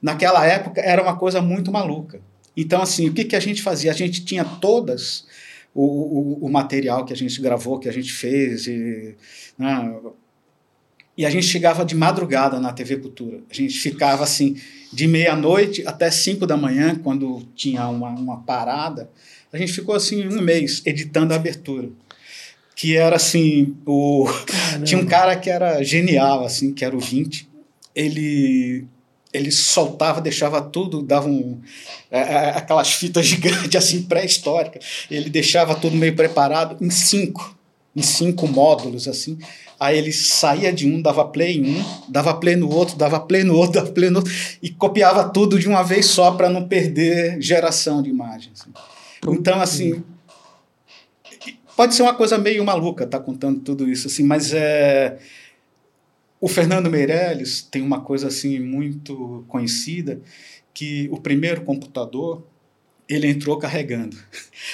Naquela época era uma coisa muito maluca. Então, assim, o que, que a gente fazia? A gente tinha todas o, o, o material que a gente gravou, que a gente fez, e, né? E a gente chegava de madrugada na TV Cultura. A gente ficava assim, de meia-noite até cinco da manhã, quando tinha uma, uma parada. A gente ficou assim um mês editando a abertura. Que era assim, o... tinha um cara que era genial, assim, que era o 20. Ele ele soltava, deixava tudo, dava um, é, é, aquelas fitas gigantes, assim, pré-históricas. Ele deixava tudo meio preparado em cinco, em cinco módulos, assim. Aí ele saía de um, dava play em um, dava play no outro, dava play no outro, dava play no outro, e copiava tudo de uma vez só para não perder geração de imagens. assim. Então, assim, pode ser uma coisa meio maluca, tá contando tudo isso, assim, mas é o Fernando Meirelles tem uma coisa assim muito conhecida que o primeiro computador ele entrou carregando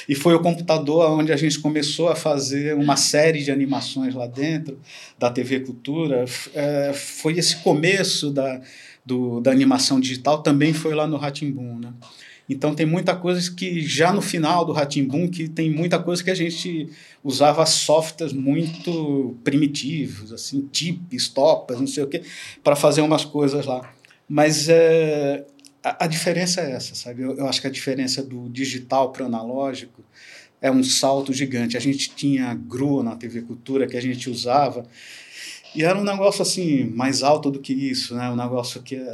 e foi o computador onde a gente começou a fazer uma série de animações lá dentro da TV Cultura é, foi esse começo da, do, da animação digital também foi lá no Ratimbun, né? Então tem muita coisa que já no final do Ratimbun que tem muita coisa que a gente usava softwares muito primitivos, assim, tips, topas, não sei o quê, para fazer umas coisas lá. Mas é, a, a diferença é essa, sabe? Eu, eu acho que a diferença do digital para o analógico é um salto gigante. A gente tinha grua na TV Cultura que a gente usava e era um negócio assim mais alto do que isso, né? Um negócio que é,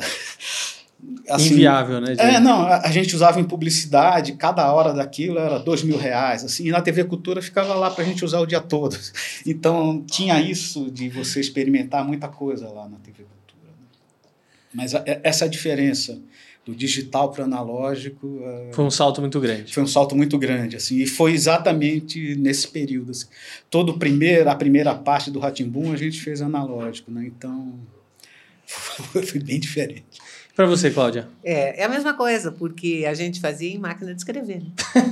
assim, inviável, né? É, não, a, a, gente usava em publicidade, cada hora daquilo era dois mil reais, assim, e na TV Cultura ficava lá para a gente usar o dia todo. Então tinha isso de você experimentar muita coisa lá na TV Cultura. Né? Mas a, essa diferença do digital para o analógico foi um salto muito grande. Foi um salto muito grande, assim, e foi exatamente nesse período. Assim. Todo primeiro, a primeira parte do Ratimbum a gente fez analógico, né? Então foi bem diferente. Para você, Cláudia? É, é a mesma coisa, porque a gente fazia em máquina de escrever.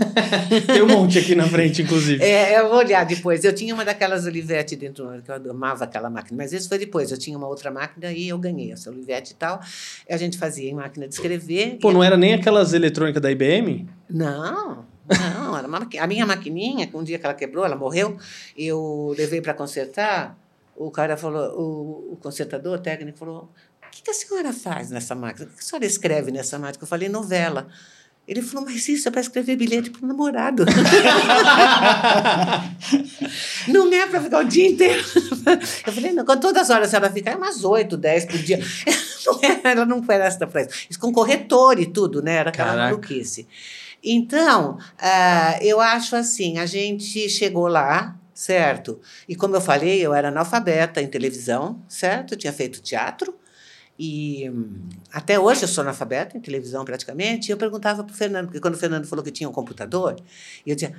Tem um monte aqui na frente, inclusive. É, eu vou olhar depois. Eu tinha uma daquelas Olivetti dentro, que eu amava aquela máquina, mas isso foi depois. Eu tinha uma outra máquina e eu ganhei essa Olivetti e tal. A gente fazia em máquina de escrever. Pô, não era nem aquelas eletrônicas da IBM? Não, não. Era uma maqui... A minha maquininha, que um dia que ela quebrou, ela morreu, eu levei para consertar. o cara falou, o, o consertador, o técnico falou, o que, que a senhora faz nessa máquina? O que a senhora escreve nessa máquina? Eu falei, novela. Ele falou, mas isso é para escrever bilhete para o namorado. não é para ficar o dia inteiro. Eu falei, não, todas as horas ela fica, é umas oito, dez por dia. Não ela não essa para isso. Isso com corretor e tudo, né? Era aquela maluquice. Então, uh, eu acho assim, a gente chegou lá, certo? E como eu falei, eu era analfabeta em televisão, certo? Eu tinha feito teatro. E até hoje eu sou analfabeta em televisão praticamente. E eu perguntava para o Fernando, porque quando o Fernando falou que tinha um computador, eu dizia,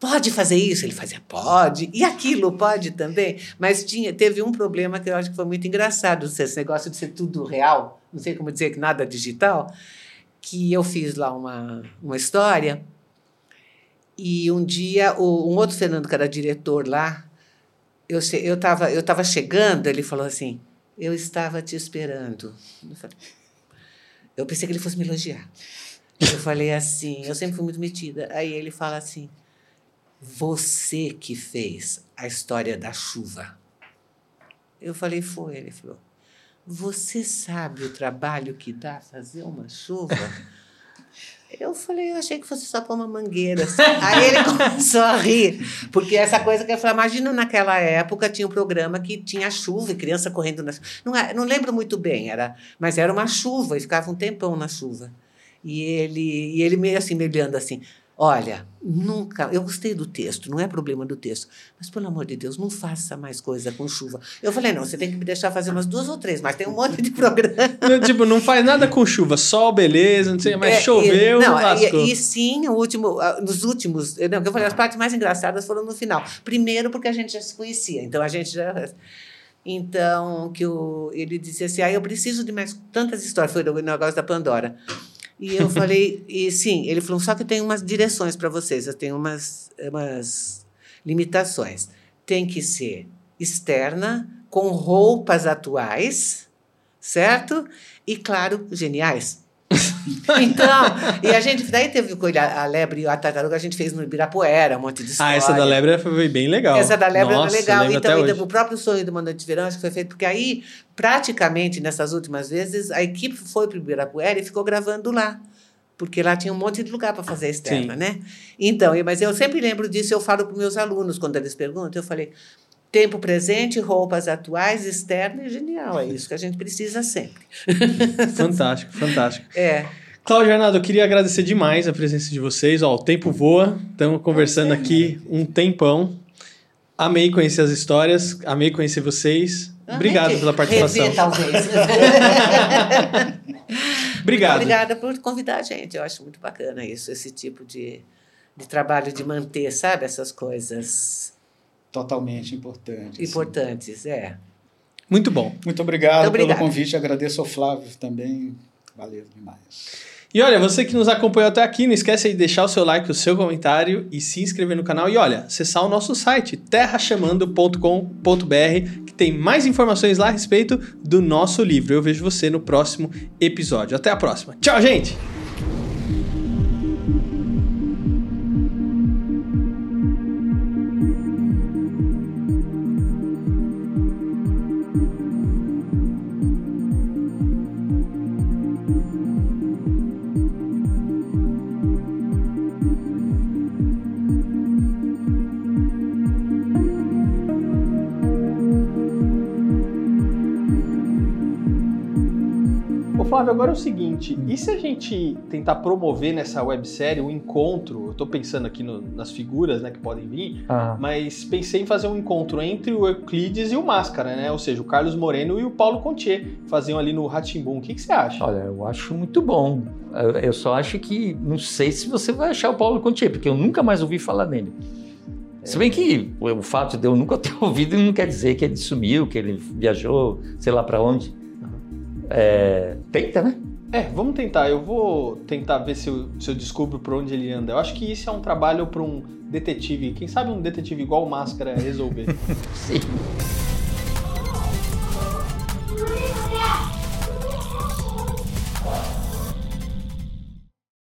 pode fazer isso? Ele fazia, pode. E aquilo, pode também. Mas tinha, teve um problema que eu acho que foi muito engraçado, esse negócio de ser tudo real, não sei como dizer que nada digital, que eu fiz lá uma, uma história. E um dia, o, um outro Fernando, que era diretor lá, eu estava eu tava chegando, ele falou assim, eu estava te esperando. Eu, pensei que ele fosse me elogiar. Eu falei assim, eu sempre fui muito metida. Aí ele fala assim: Você que fez a história da chuva. Eu falei, foi. Ele falou: Você sabe o trabalho que dá fazer uma chuva? Eu falei, eu achei que fosse só pôr uma mangueira. Assim. Aí ele começou a rir, porque essa coisa que eu falei, imagina naquela época tinha um programa que tinha chuva e criança correndo na chuva. Não, é, não lembro muito bem, era, mas era uma chuva, e ficava um tempão na chuva. E ele, e ele meio assim, me olhando assim, Olha, nunca. Eu gostei do texto, não é problema do texto. Mas, pelo amor de Deus, não faça mais coisa com chuva. Eu falei, não, você tem que me deixar fazer umas duas ou três, mas tem um monte de programa. tipo, não faz nada com chuva, sol, beleza, não sei, mas é, choveu, não, e, e, sim, o último, nos últimos. Não, eu falei, as partes mais engraçadas foram no final. Primeiro, porque a gente já se conhecia, então a gente já. Então, que o, ele disse assim: ah, eu preciso de mais tantas histórias. Foi o negócio da Pandora. E eu falei, e sim, ele falou, só que tem umas direções para vocês, eu tenho umas, umas limitações. Tem que ser externa, com roupas atuais, certo? E, claro, geniais. então, e a gente, daí teve a lebre e a tartaruga, a gente fez no Ibirapuera, um monte de história. Ah, essa da lebre foi bem legal. Essa da lebre Nossa, era legal. Então, o próprio sonho do Mandante de Verão, acho que foi feito, porque aí, praticamente, nessas últimas vezes, a equipe foi para o Ibirapuera e ficou gravando lá. Porque lá tinha um monte de lugar para fazer a externa, Sim. né? Então, mas eu sempre lembro disso, eu falo para meus alunos, quando eles perguntam, eu falei, tempo presente, roupas atuais, externa, é genial, é isso que a gente precisa sempre. fantástico, fantástico. É. Cláudio Arnaldo, eu queria agradecer demais a presença de vocês. Ó, o tempo voa, estamos conversando aqui um tempão. Amei conhecer as histórias, amei conhecer vocês. Obrigado pela participação. Rever, talvez. Obrigado. Obrigada por convidar a gente. Eu acho muito bacana isso, esse tipo de, de trabalho de manter, sabe, essas coisas. Totalmente importantes. Importantes, sim. é. Muito bom. Muito obrigado, muito pelo convite. Agradeço ao Flávio também. Valeu demais. E olha, você que nos acompanhou até aqui, não esquece de deixar o seu like, o seu comentário e se inscrever no canal. E olha, acessar o nosso site terrachamando.com.br, que tem mais informações lá a respeito do nosso livro. Eu vejo você no próximo episódio. Até a próxima. Tchau, gente! Flávio, agora é o seguinte, e se a gente tentar promover nessa websérie um encontro, eu tô pensando aqui no, nas figuras né, que podem vir, ah. mas pensei em fazer um encontro entre o Euclides e o Máscara, né? Ou seja, o Carlos Moreno e o Paulo Contier, faziam ali no Ratimbum. O que, que você acha? Olha, eu acho muito bom. Eu só acho que, não sei se você vai achar o Paulo Contier, porque eu nunca mais ouvi falar nele. Se bem que o fato de eu nunca ter ouvido não quer dizer que ele sumiu, que ele viajou, sei lá para onde. É, tenta, né? É, vamos tentar. Eu vou tentar ver se eu, se eu descubro por onde ele anda. Eu acho que isso é um trabalho para um detetive. Quem sabe um detetive igual o Máscara resolver. Sim.